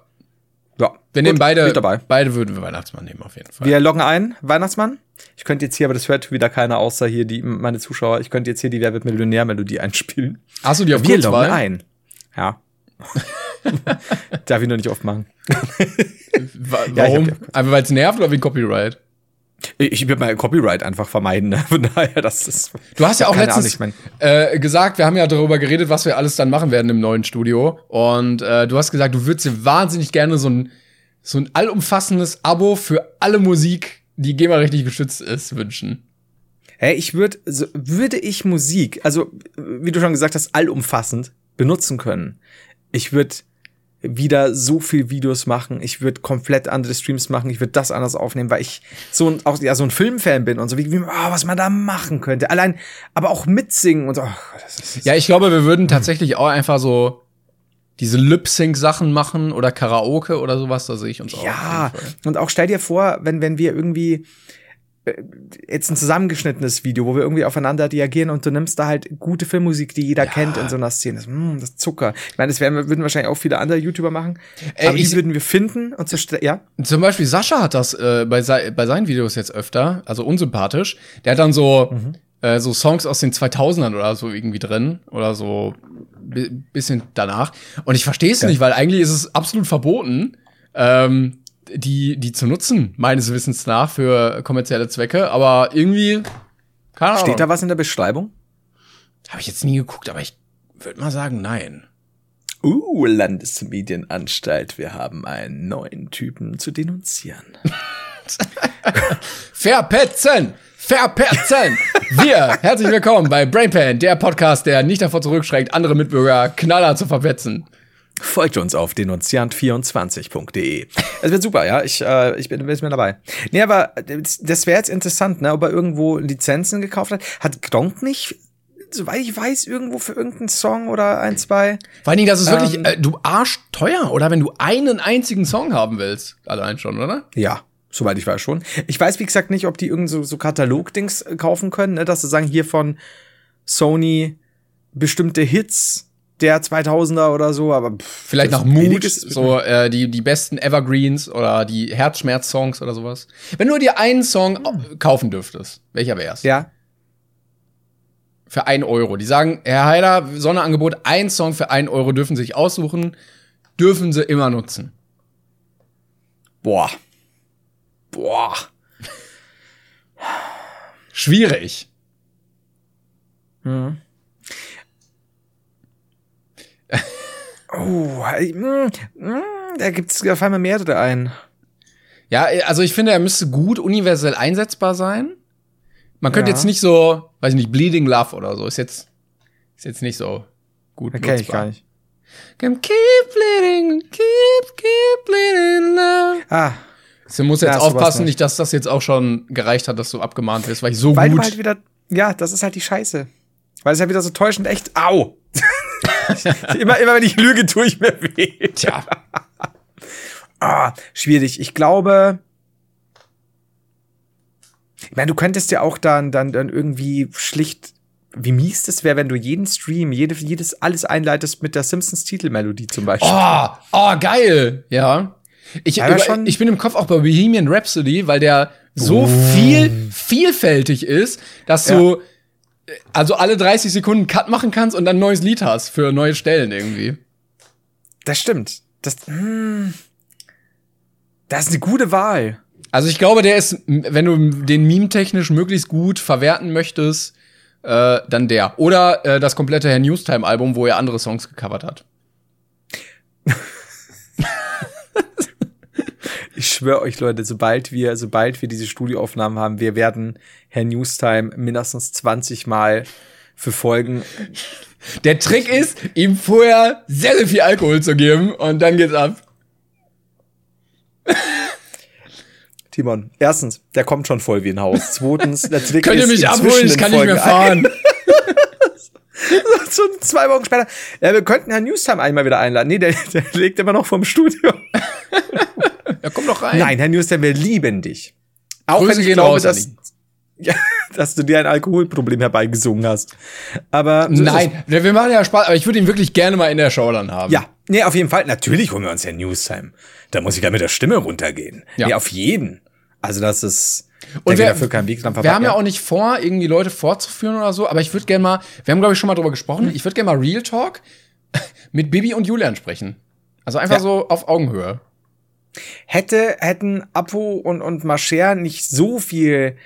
Ja. Wir nehmen beide, dabei. beide würden wir Weihnachtsmann nehmen, auf jeden Fall. Wir loggen ein, Weihnachtsmann. Ich könnte jetzt hier, aber das hört wieder keiner außer hier die, meine Zuschauer. Ich könnte jetzt hier die Wer wird Millionär-Melodie einspielen. Du die auf Wir Kurzwahl? loggen ein. Ja. Darf ich nur nicht oft machen. Wa- Ja, Warum? hab Einfach weil es nervt oder wegen Copyright? Ich will mal Copyright einfach vermeiden. Ne? Von daher, das ist. Du hast ja auch Keine Ahnung, letztens ich mein- äh, gesagt, wir haben ja darüber geredet, was wir alles dann machen werden im neuen Studio. Und äh, du hast gesagt, du würdest dir wahnsinnig gerne so ein, so ein allumfassendes Abo für alle Musik, die GEMA-rechtlich geschützt ist, wünschen. Hey, ich würde, so, würde ich Musik, also wie du schon gesagt hast, allumfassend benutzen können. Ich würde wieder so viel Videos machen. Ich würde komplett andere Streams machen. Ich würde das anders aufnehmen, weil ich so ein, auch, ja, so ein Filmfan bin und so, wie, wie oh, was man da machen könnte. Allein, aber auch mitsingen und so. Oh, das ist, Ja, ich glaube, wir würden tatsächlich auch einfach so diese Lip-Sync-Sachen machen oder Karaoke oder sowas, da sehe ich uns auch. Ja, jeden Fall. und auch stell dir vor, wenn, wenn wir irgendwie jetzt ein zusammengeschnittenes Video, wo wir irgendwie aufeinander reagieren und du nimmst da halt gute Filmmusik, die jeder kennt in so einer Szene. Das, mm, das Zucker. Ich meine, das werden, würden wahrscheinlich auch viele andere YouTuber machen. Ey, aber ich- die würden wir finden und zerstellen. Ja? Zum Beispiel Sascha hat das äh, bei, sei, bei seinen Videos jetzt öfter, also unsympathisch. Der hat dann so, äh, so Songs aus den 2000ern oder so irgendwie drin oder so bi bisschen danach. Und ich verstehe es nicht, weil eigentlich ist es absolut verboten, ähm, die, die zu nutzen, meines Wissens nach, für kommerzielle Zwecke. Aber irgendwie, keine Ahnung. Steht da was in der Beschreibung? Habe ich jetzt nie geguckt, aber ich würde mal sagen, nein. Uh, Landesmedienanstalt, wir haben einen neuen Typen zu denunzieren. Verpetzen! Verpetzen! Wir, herzlich willkommen bei Brainpan, der Podcast, der nicht davor zurückschreckt, andere Mitbürger knaller zu verpetzen. Folgt uns auf denunziant24.de. Es wird super, ja. Ich, äh, ich bin, bin mit dabei. Nee, aber das wäre jetzt interessant, ne, ob er irgendwo Lizenzen gekauft hat. Hat Gronk nicht, soweit ich weiß, irgendwo für irgendeinen Song oder ein, zwei? Vor allen Dingen, das ist wirklich, Ähm. äh, du arschteuer, oder? Wenn du einen einzigen Song haben willst. Allein schon, oder? Ja. Soweit ich weiß schon. Ich weiß, wie gesagt, nicht, ob die irgend so, so Katalog-Dings äh, kaufen können, ne, dass sie sagen, hier von Sony bestimmte Hits der 2000er oder so, aber pff, Vielleicht nach Mut, so äh, die, die besten Evergreens oder die Herzschmerz-Songs oder sowas. Wenn du dir einen Song au- kaufen dürftest, welcher wär's? Ja. für ein Euro. Die sagen, Herr Heider, Sonderangebot, ein Song für ein Euro dürfen Sie sich aussuchen, dürfen Sie immer nutzen. Boah. Boah. Schwierig. Oh, mm, mm, da gibt's, da fallen mir mehrere ein. Ja, also ich finde, er müsste gut universell einsetzbar sein. Man könnte Ja. jetzt nicht so, weiß ich nicht, Bleeding Love oder so. Ist jetzt, ist jetzt nicht so gut Da kenn ich nutzbar. gar nicht. Keep bleeding, keep, keep bleeding love. Ah, Du musst jetzt Ja, aufpassen, nicht. nicht, dass das jetzt auch schon gereicht hat, dass du abgemahnt wirst, weil ich so weil du gut. halt wieder, ja, das ist halt die Scheiße. Weil es ja wieder so täuschend echt, au. immer, immer wenn ich lüge, tue ich mir weh. Tja, Ah, schwierig. Ich glaube, ich meine, du könntest ja auch dann, dann, dann irgendwie schlicht, wie mies das wäre, wenn du jeden Stream, jede, jedes, alles einleitest mit der Simpsons Titelmelodie zum Beispiel. Oh, oh, geil. Ja. Ich, Ja, über, schon- ich bin im Kopf auch bei Bohemian Rhapsody, weil der so viel, vielfältig ist, dass du äh, also alle 30 Sekunden Cut machen kannst und dann ein neues Lied hast für neue Stellen irgendwie. Das stimmt. Das, hm, das ist eine gute Wahl. Also ich glaube, der ist, wenn du den meme-technisch möglichst gut verwerten möchtest, äh, dann der. Oder äh, das komplette Herr Newstime-Album, wo er andere Songs gecovert hat. Ich schwöre euch, Leute, sobald wir, sobald wir diese Studioaufnahmen haben, wir werden Herr Newstime mindestens 20 Mal für Folgen. Der Trick ist, ihm vorher sehr, sehr viel Alkohol zu geben und dann geht's ab. Timon, erstens, der kommt schon voll wie ein Haus. Zweitens, der Trick Könnt ihr ist mich inzwischen abholen? Ich kann nicht mehr Folgen fahren. so zwei Wochen später. Ja, wir könnten Herrn Newstime einmal wieder einladen. Nee, der, der liegt immer noch vorm Studio. Ja, komm doch rein. Nein, Herr Newstime, wir lieben dich. Auch Grüße wenn ich glaube, dass, ja, dass du dir ein Alkoholproblem herbeigesungen hast. Aber so Nein, wir machen ja Spaß, aber ich würde ihn wirklich gerne mal in der Show dann haben. Ja, nee, auf jeden Fall. Natürlich holen wir uns Herrn Newstime. Da muss ich da mit der Stimme runtergehen. Ja. Nee, auf jeden. Also das ist. Und wir, dafür keinen Weg dran wir vorbei. haben ja auch nicht vor, irgendwie Leute vorzuführen oder so, aber ich würde gerne mal, wir haben glaube ich schon mal drüber gesprochen, ich würde gerne mal Real Talk mit Bibi und Julian sprechen. Also einfach Ja. so auf Augenhöhe. Hätte, hätten Apo und, und Mascher nicht so viel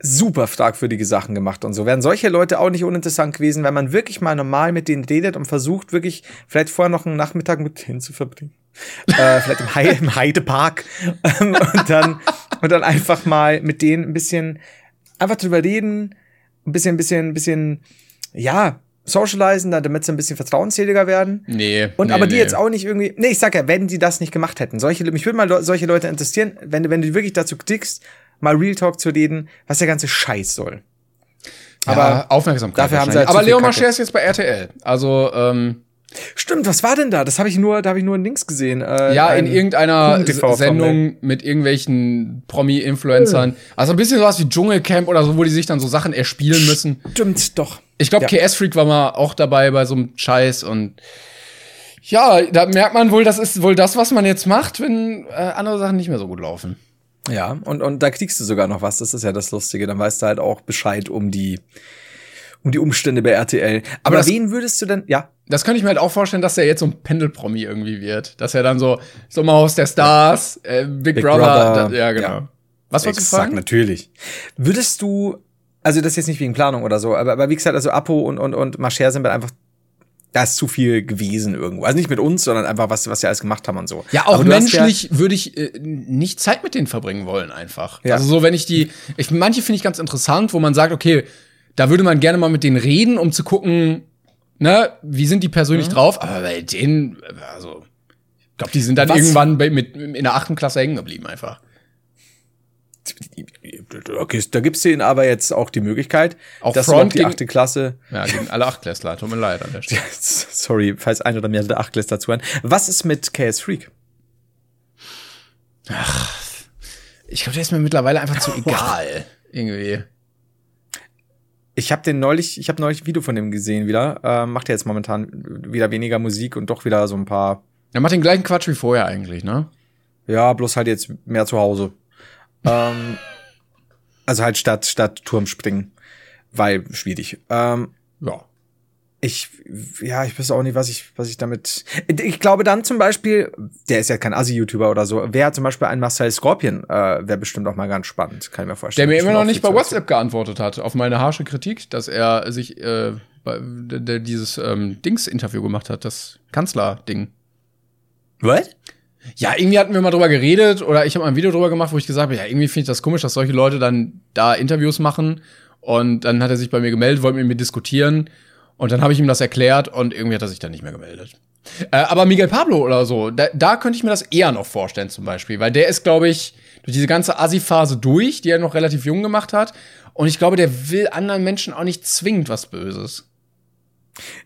super fragwürdige Sachen gemacht und so, wären solche Leute auch nicht uninteressant gewesen, wenn man wirklich mal normal mit denen redet und versucht, wirklich vielleicht vorher noch einen Nachmittag mit denen zu verbringen. äh, vielleicht im, Hei im Heidepark. Ähm, und, dann, und dann einfach mal mit denen ein bisschen einfach drüber reden, ein bisschen, ein bisschen, ein bisschen, ja, socialisen, damit sie ein bisschen vertrauensseliger werden. Nee. Und nee, aber die nee. jetzt auch nicht irgendwie. Nee, ich sag ja, wenn die das nicht gemacht hätten. Solche, mich würde mal solche Leute interessieren, wenn, du- wenn du wirklich dazu klickst, mal Real Talk zu reden, was der ganze Scheiß soll. Aber aber Aufmerksamkeit. dafür haben sie halt aber Leo. Mascher ist jetzt bei RTL. Also, ähm, Stimmt, was war denn da? Das habe ich nur, da habe ich nur ein Links gesehen. Äh, ja, in ein irgendeiner Sendung mit irgendwelchen Promi-Influencern. Also ein bisschen sowas wie Dschungelcamp oder so, wo die sich dann so Sachen erspielen müssen. Stimmt, doch. Ich glaube, Ja. KS Freak war mal auch dabei bei so einem Scheiß und ja, da merkt man wohl, das ist wohl das, was man jetzt macht, wenn äh, andere Sachen nicht mehr so gut laufen. Ja, und, und da kriegst du sogar noch was. Das ist ja das Lustige. Dann weißt du halt auch Bescheid um die, um die Umstände bei RTL. Aber, das- wen würdest du denn, ja? Das könnte ich mir halt auch vorstellen, dass er jetzt so ein Pendelpromi irgendwie wird. Dass er dann so Sommerhaus der Stars, äh, Big, Big Brother, Brother, da, ja genau. ja. Was wolltest du Exakt, fragen? natürlich. Würdest du, also das ist jetzt nicht wegen Planung oder so, aber, aber wie gesagt, also Apo und, und, und Mascher sind halt einfach, da ist zu viel gewesen irgendwo. Also nicht mit uns, sondern einfach, was, was sie alles gemacht haben und so. Ja, auch Aber du hast ja- menschlich würde ich äh, nicht Zeit mit denen verbringen wollen, einfach. Ja. Also so, wenn ich die, ich, manche finde ich ganz interessant, wo man sagt, okay, da würde man gerne mal mit denen reden, um zu gucken, ne, wie sind die persönlich Mhm. drauf, aber bei denen, also, ich glaube, die sind dann Was? irgendwann bei, mit, in der achten Klasse hängen geblieben, einfach. Okay, da gibt's denen aber jetzt auch die Möglichkeit, Auch dass Front die achte Klasse, Ja, gegen alle Achtklässler, tut mir leid an der Stelle. sorry, falls ein oder mehrere Achtklässler zuhören. Was ist mit KS Freak? Ich glaube, der ist mir mittlerweile einfach zu egal, irgendwie. Ich habe den neulich, ich habe neulich ein Video von dem gesehen wieder. Ähm, macht er jetzt momentan wieder weniger Musik und doch wieder so ein paar Er macht den gleichen Quatsch wie vorher eigentlich, ne? Ja, bloß halt jetzt mehr zu Hause. ähm, also halt statt, statt Turmspringen. weil schwierig. Ähm, Ja. Ich, ja, ich weiß auch nicht, was ich, was ich damit. Ich glaube dann zum Beispiel, der ist ja kein Assi-YouTuber oder so, wäre zum Beispiel ein Marcel Scorpion, äh, wäre bestimmt auch mal ganz spannend, kann ich mir Der vorstellen. mir immer noch nicht bei WhatsApp geantwortet hat auf meine harsche Kritik, dass er sich äh, bei, der, der dieses ähm, Dings-Interview gemacht hat, das Kanzler-Ding. Was? Ja, irgendwie hatten wir mal drüber geredet oder ich habe mal ein Video drüber gemacht, wo ich gesagt habe, ja, irgendwie finde ich das komisch, dass solche Leute dann da Interviews machen und dann hat er sich bei mir gemeldet, wollte mit mir diskutieren und dann habe ich ihm das erklärt und irgendwie hat er sich dann nicht mehr gemeldet. Äh, aber Miguel Pablo oder so, da, da könnte ich mir das eher noch vorstellen zum Beispiel, weil der ist, glaube ich, durch diese ganze Assi-Phase durch, die er noch relativ jung gemacht hat und ich glaube, der will anderen Menschen auch nicht zwingend was Böses.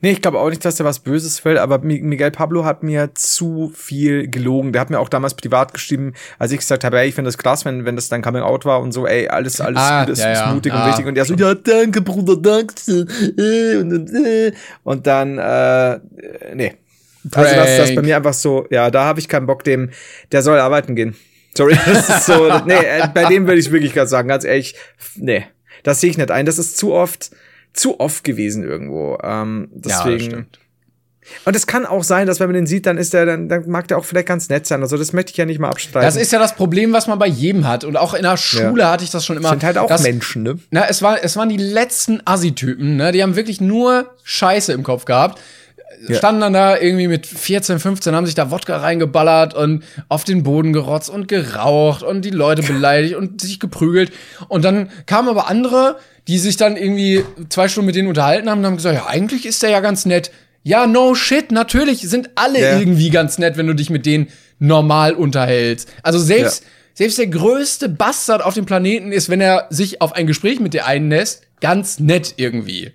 Nee, ich glaube auch nicht, dass der was Böses will, aber Mi- Miguel Pablo hat mir zu viel gelogen. Der hat mir auch damals privat geschrieben, als ich gesagt habe, ey, ich finde das krass, wenn, wenn das dein Coming Out war und so, ey, alles, alles Ah, gut ist, ja, ist ja. mutig und Ah, wichtig. Und der so, ja, danke, Bruder, danke. äh, Und, und, äh. und dann, äh, nee. Also das, das bei mir einfach so, ja, da habe ich keinen Bock, dem, der soll arbeiten gehen. Sorry, das ist so, nee, äh, bei dem würde ich wirklich gerade sagen, ganz ehrlich, nee, das sehe ich nicht ein. Das ist zu oft, zu oft gewesen irgendwo. Ähm, deswegen. und es kann auch sein, dass wenn man den sieht, dann ist der, dann, dann mag der auch vielleicht ganz nett sein. Also das möchte ich ja nicht mal abstreiten. Das ist ja das Problem, was man bei jedem hat. Und auch in der Schule hatte ich das schon immer. sind halt auch dass- Menschen, ne? Na, es, war, es waren die letzten Assi-Typen, ne? Die haben wirklich nur Scheiße im Kopf gehabt. Standen dann da irgendwie mit 14, 15, haben sich da Wodka reingeballert und auf den Boden gerotzt und geraucht und die Leute beleidigt und sich geprügelt. Und dann kamen aber andere, die sich dann irgendwie zwei Stunden mit denen unterhalten haben und haben gesagt, ja, eigentlich ist der ja ganz nett. Ja, no shit, natürlich sind alle Ja. irgendwie ganz nett, wenn du dich mit denen normal unterhältst. Also selbst, selbst der größte Bastard auf dem Planeten ist, wenn er sich auf ein Gespräch mit dir einlässt, ganz nett irgendwie.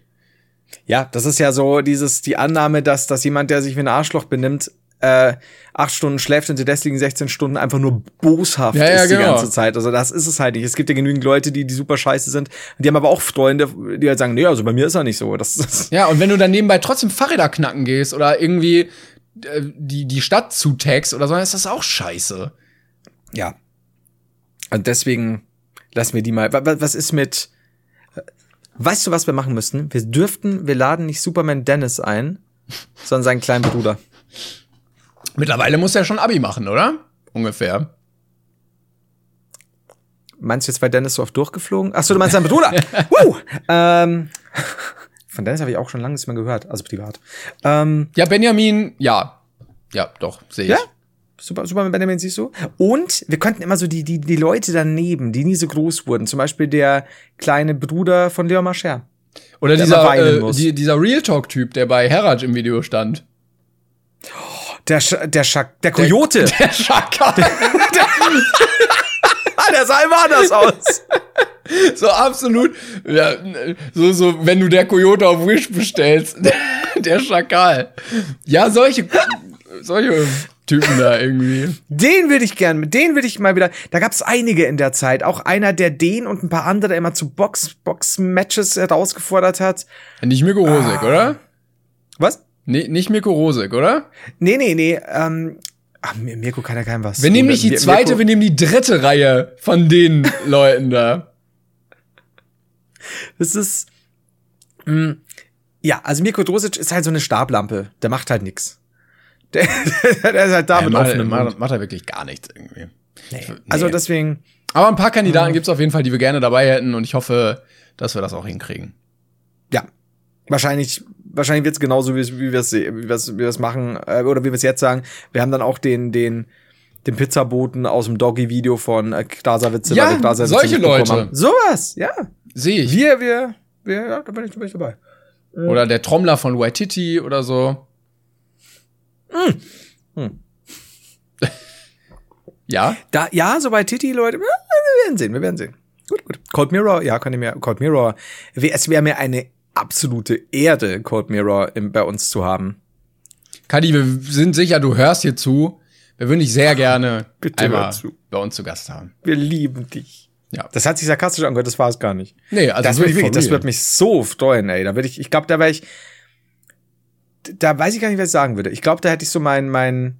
Ja, das ist ja so dieses, die Annahme, dass, dass jemand, der sich wie ein Arschloch benimmt, äh, acht Stunden schläft und die restlichen 16 Stunden einfach nur boshaft Ja, ja, ist die genau. ganze Zeit. Also das ist es halt nicht. Es gibt ja genügend Leute, die, die super scheiße sind. Die haben aber auch Freunde, die halt sagen, nee, also bei mir ist er nicht so. Das, das Ja, und wenn du dann nebenbei trotzdem Fahrräder knacken gehst oder irgendwie äh, die, die Stadt zutagst oder so, dann ist das auch scheiße. ja. Und deswegen lassen wir die mal. wa- wa- Was ist mit. Weißt du, was wir machen müssten? Wir dürften, wir laden nicht Superman Dennis ein, sondern seinen kleinen Bruder. Mittlerweile muss er schon Abi machen, oder? Ungefähr. Meinst du jetzt, weil Dennis so oft durchgeflogen? Ach so, du meinst seinen Bruder. Woo! Ähm, von Dennis habe ich auch schon lange nichts mehr gehört, also privat. Ähm, Ja, Benjamin, ja. Ja, doch, sehe ich. Ja? Super, super mit Benjamin siehst du. Und wir könnten immer so die, die, die Leute daneben, die nie so groß wurden. Zum Beispiel der kleine Bruder von Leon Mascher. Oder Der dieser, äh, die, dieser Real Talk-Typ, der bei Herraj im Video stand. Der, Sch der Schak, der Coyote. Der Schakal. ah, der sah immer anders aus. so absolut. Ja, so, so, wenn du der Coyote auf Wish bestellst. der Schakal. Ja, solche, solche Typen da irgendwie. Den würde ich gern, mit den würde ich mal wieder. Da gab es einige in der Zeit. Auch einer, der den und ein paar andere immer zu Box, Box-Matches herausgefordert hat. Nicht Mirko Rosig, oder? Was? Nee, nicht Mirko Rosig, oder? Nee, nee, nee. Ähm, ach, Mir- Mirko kann ja kein was. Wir nehmen nicht die zweite, Mirko- wir nehmen die dritte Reihe von den Leuten da. Das ist. Mh, ja, also Mirko Drosic ist halt so eine Stablampe. Der macht halt nix. Der, der ist halt da mit macht, offenem macht, macht er wirklich gar nichts irgendwie. Also Nee. deswegen. Aber ein paar Kandidaten gibt's auf jeden Fall, die wir gerne dabei hätten und ich hoffe, dass wir das auch hinkriegen. Ja. Wahrscheinlich, wahrscheinlich wird's genauso, wie, wie wir es wie wir's, wie wir's machen, äh, oder wie wir es jetzt sagen. Wir haben dann auch den, den, den Pizzaboten aus dem Doggy-Video von äh, Glaserwitze, Ja, Glaserwitze solche Leute. Sowas, ja. Sehe ich. Wir, wir, wir, ja, da bin ich, da bin ich dabei. Oder der Trommler von Waititi oder so. Hm. ja? Da, ja, so bei Titi, Leute, wir werden sehen, wir werden sehen. Gut, gut. Cold Mirror, ja, kann ich mir, Cold Mirror, es wäre mir eine absolute Ehre, Cold Mirror im, bei uns zu haben. Kadi, wir sind sicher, du hörst hier zu. Wir würden dich sehr gerne Bitte einmal bei uns zu Gast haben. Wir lieben dich. Ja. Das hat sich sarkastisch angehört, das war es gar nicht. Nee, also das ich for wirklich, das würde mich so freuen, ey. Da würde ich, ich glaube, da wäre ich, da weiß ich gar nicht, was ich sagen würde. Ich glaube, da hätte ich so mein, mein,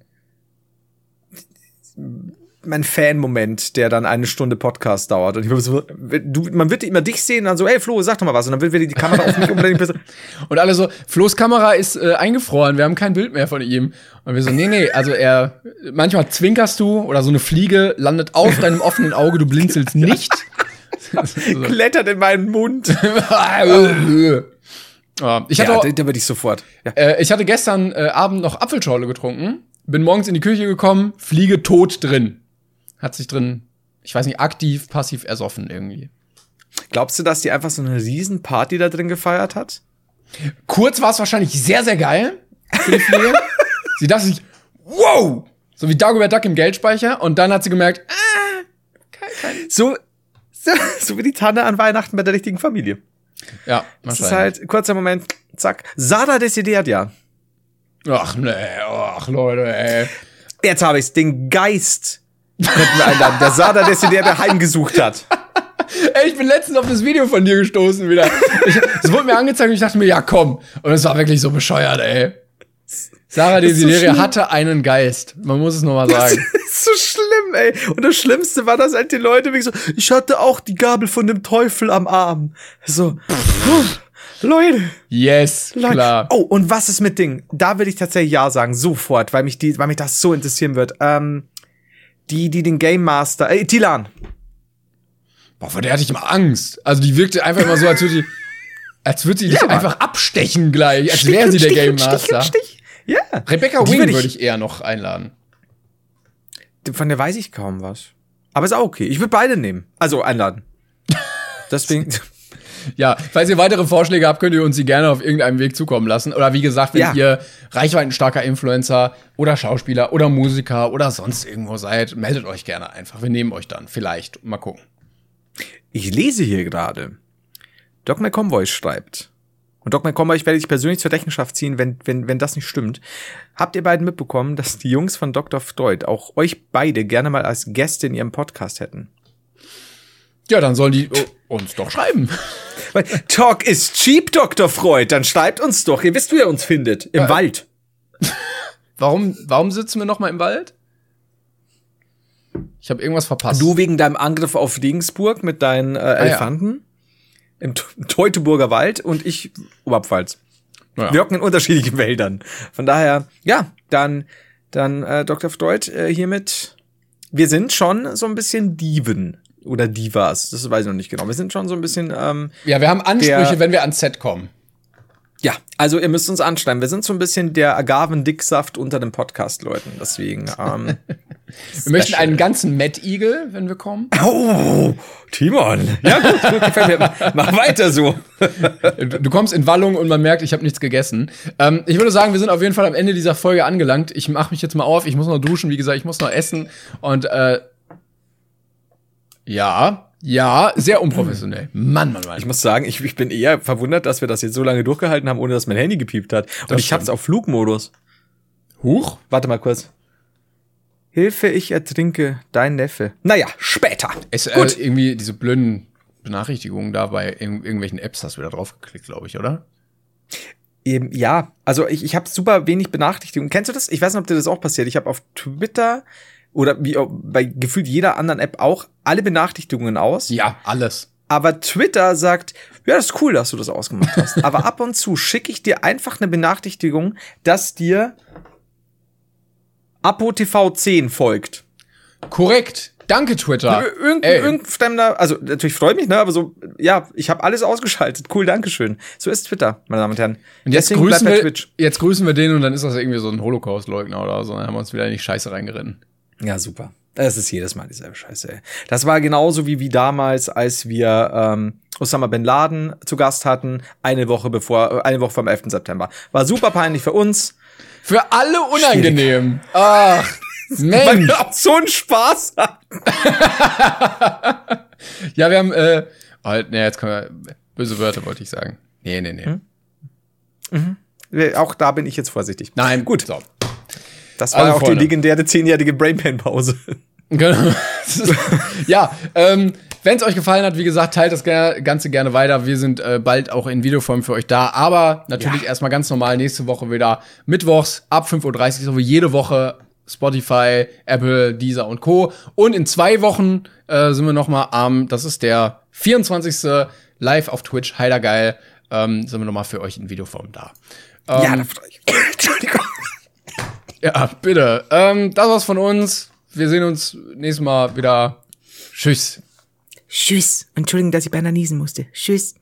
mein Fan-Moment, der dann eine Stunde Podcast dauert. Und ich so, du, man wird immer dich sehen, dann so, hey Flo, sag doch mal was. Und dann wird wieder die Kamera auf mich besser. Und alle so, Flo's Kamera ist äh, eingefroren, wir haben kein Bild mehr von ihm. Und wir so, nee, nee, also er, manchmal zwinkerst du oder so eine Fliege landet auf deinem offenen Auge, du blinzelst nicht. so. Klettert in meinen Mund. Ja, ich hatte, ja, auch, da, da würde ich sofort. Ja. äh, ich hatte gestern äh, Abend noch Apfelschorle getrunken, bin morgens in die Küche gekommen, Fliege tot drin. Hat sich drin, ich weiß nicht, aktiv, passiv ersoffen irgendwie. Glaubst du, dass die einfach so eine riesen Party da drin gefeiert hat? Kurz war es wahrscheinlich sehr, sehr geil für die Fliege. sie dachte sich, wow! So wie Dagobert Duck im Geldspeicher. Und dann hat sie gemerkt, ah, kein, kein. So, so, so wie die Tanne an Weihnachten bei der richtigen Familie. Ja, Das ist halt, kurzer Moment, zack. Sada desideriert ja. Ach nee, ach Leute, ey. Jetzt habe ich's, den Geist könnten wir einladen, der Sada desideriert der heimgesucht hat. Ey, ich bin letztens auf das Video von dir gestoßen wieder. Es wurde mir angezeigt und ich dachte mir, ja komm. Und es war wirklich so bescheuert, ey. Sarah so Desideria schlimm. hatte einen Geist. Man muss es nur mal Das sagen. ist so schlimm, ey. Und das Schlimmste war, dass halt die Leute wie so, ich hatte auch die Gabel von dem Teufel am Arm. So, Leute. Yes, Leute. klar. Oh, und was ist mit Ding? Da würde ich tatsächlich ja sagen, sofort, weil mich die, weil mich das so interessieren wird. Ähm, die, die den Game Master, äh, Tilan. Boah, vor der hatte ich immer Angst. Also die wirkte einfach immer so, als würde sie, als würde sie dich aber- einfach abstechen gleich, als wäre sie der Game und Stich Master. und Stich. Ja. Rebecca Wing würd ich- würde ich eher noch einladen. Von der weiß ich kaum was. Aber ist auch okay. Ich würde beide nehmen. Also einladen. Deswegen. Ja, falls ihr weitere Vorschläge habt, könnt ihr uns sie gerne auf irgendeinem Weg zukommen lassen. Oder wie gesagt, wenn Ja. ihr reichweitenstarker Influencer oder Schauspieler oder Musiker oder sonst irgendwo seid, meldet euch gerne einfach. Wir nehmen euch dann. Vielleicht. Mal gucken. Ich lese hier gerade. Doc McComboy schreibt. Und Doc McComboy, ich werde dich persönlich zur Rechenschaft ziehen, wenn, wenn, wenn das nicht stimmt. Habt ihr beiden mitbekommen, dass die Jungs von Dr. Freud auch euch beide gerne mal als Gäste in ihrem Podcast hätten? Ja, dann sollen die oh, uns doch schreiben. Talk is cheap, Dr. Freud. Dann schreibt uns doch. Ihr wisst, wo ihr uns findet. Im Ja. Wald. Warum, warum sitzen wir noch mal im Wald? Ich habe irgendwas verpasst. Du wegen deinem Angriff auf Regensburg mit deinen äh, Elefanten. Im Te- Teutoburger Wald und ich Oberpfalz. Ja. wirken in unterschiedlichen Wäldern. Von daher, ja, dann, dann äh, Dr. Freud äh, hiermit. Wir sind schon so ein bisschen Diven oder Divas. Das weiß ich noch nicht genau. Wir sind schon so ein bisschen. Ähm, Ja, wir haben Ansprüche, Der- wenn wir ans Set kommen. Ja, also ihr müsst uns anschreiben. Wir sind so ein bisschen der Agavendicksaft unter den Podcast-Leuten. Deswegen. Ähm, Wir möchten einen ganzen Mad Eagle, wenn wir kommen. oh, Timon. Ja gut, gut gefällt mir. Mach weiter so. Du du kommst in Wallung und man merkt, ich habe nichts gegessen. Ähm, ich würde sagen, wir sind auf jeden Fall am Ende dieser Folge angelangt. Ich mache mich jetzt mal auf. Ich muss noch duschen, wie gesagt, ich muss noch essen. Und äh, ja, ja, sehr unprofessionell. Mann, Mann, Mann. Ich muss sagen, ich, ich bin eher verwundert, dass wir das jetzt so lange durchgehalten haben, ohne dass mein Handy gepiept hat. Und Das ich hab's auf Flugmodus. Huch. Warte mal kurz. Hilfe, ich ertrinke, dein Neffe. Naja, später. Es, äh, Gut. irgendwie diese blöden Benachrichtigungen da bei irg irgendwelchen Apps hast du wieder draufgeklickt, glaube ich, oder? Eben, ja, also ich, ich habe super wenig Benachrichtigungen. Kennst du das? Ich weiß nicht, ob dir das auch passiert. Ich habe auf Twitter oder wie bei gefühlt jeder anderen App auch alle Benachrichtigungen aus. Ja, alles. Aber Twitter sagt, ja, das ist cool, dass du das ausgemacht hast. Aber ab und zu schicke ich dir einfach eine Benachrichtigung, dass dir Apo TV 10 folgt. Korrekt. Danke, Twitter. Ir- Irgend, Ey. irgendein fremder, also natürlich freut mich, ne, aber so, ja, ich habe alles ausgeschaltet. Cool, Dankeschön. So ist Twitter, meine Damen und Herren. Und jetzt Deswegen grüßen, wir, Twitch. jetzt grüßen wir den und dann ist das irgendwie so ein Holocaust-Leugner oder so. Dann haben wir uns wieder in die Scheiße reingeritten. Ja, super. Das ist jedes Mal dieselbe Scheiße. Ey. Das war genauso wie, wie damals, als wir ähm, Osama Bin Laden zu Gast hatten, eine Woche bevor, äh, eine Woche vom 11. September. War super peinlich für uns. Für alle unangenehm. Ach, Weil Mensch. wir auch so einen Spaß hatten. Ja, wir haben, äh, oh, nee, jetzt können wir, böse Wörter wollte ich sagen. Nee, nee, nee. Äh, Auch da bin ich jetzt vorsichtig. Nein, Gut. So. Das war Also, auch Freunde. die legendäre zehnjährige Brainpan-Pause. Genau. ja, ähm, wenn es euch gefallen hat, wie gesagt, teilt das Ganze gerne weiter. Wir sind äh, bald auch in Videoform für euch da. Aber natürlich erstmal ganz normal nächste Woche wieder mittwochs ab 5.30 Uhr, so wie jede Woche Spotify, Apple, Deezer und Co. Und in zwei Wochen äh, sind wir noch mal am, das ist der 24. live auf Twitch, heider geil, ähm, sind wir noch mal für euch in Videoform da. Ähm, ja, da freue ich. Entschuldigung. Ja, bitte. Ähm, das war's von uns. Wir sehen uns nächstes Mal wieder. Tschüss. Tschüss. Entschuldigung, dass ich beinahe niesen musste. Tschüss.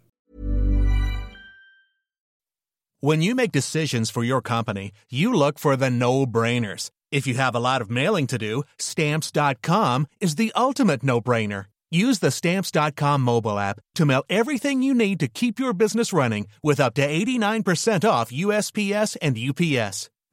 When you make decisions for your company, you look for the no-brainers. If you have a lot of mailing to do, stamps.com is the ultimate no-brainer. Use the stamps.com mobile app to mail everything you need to keep your business running with up to 89% off USPS and UPS.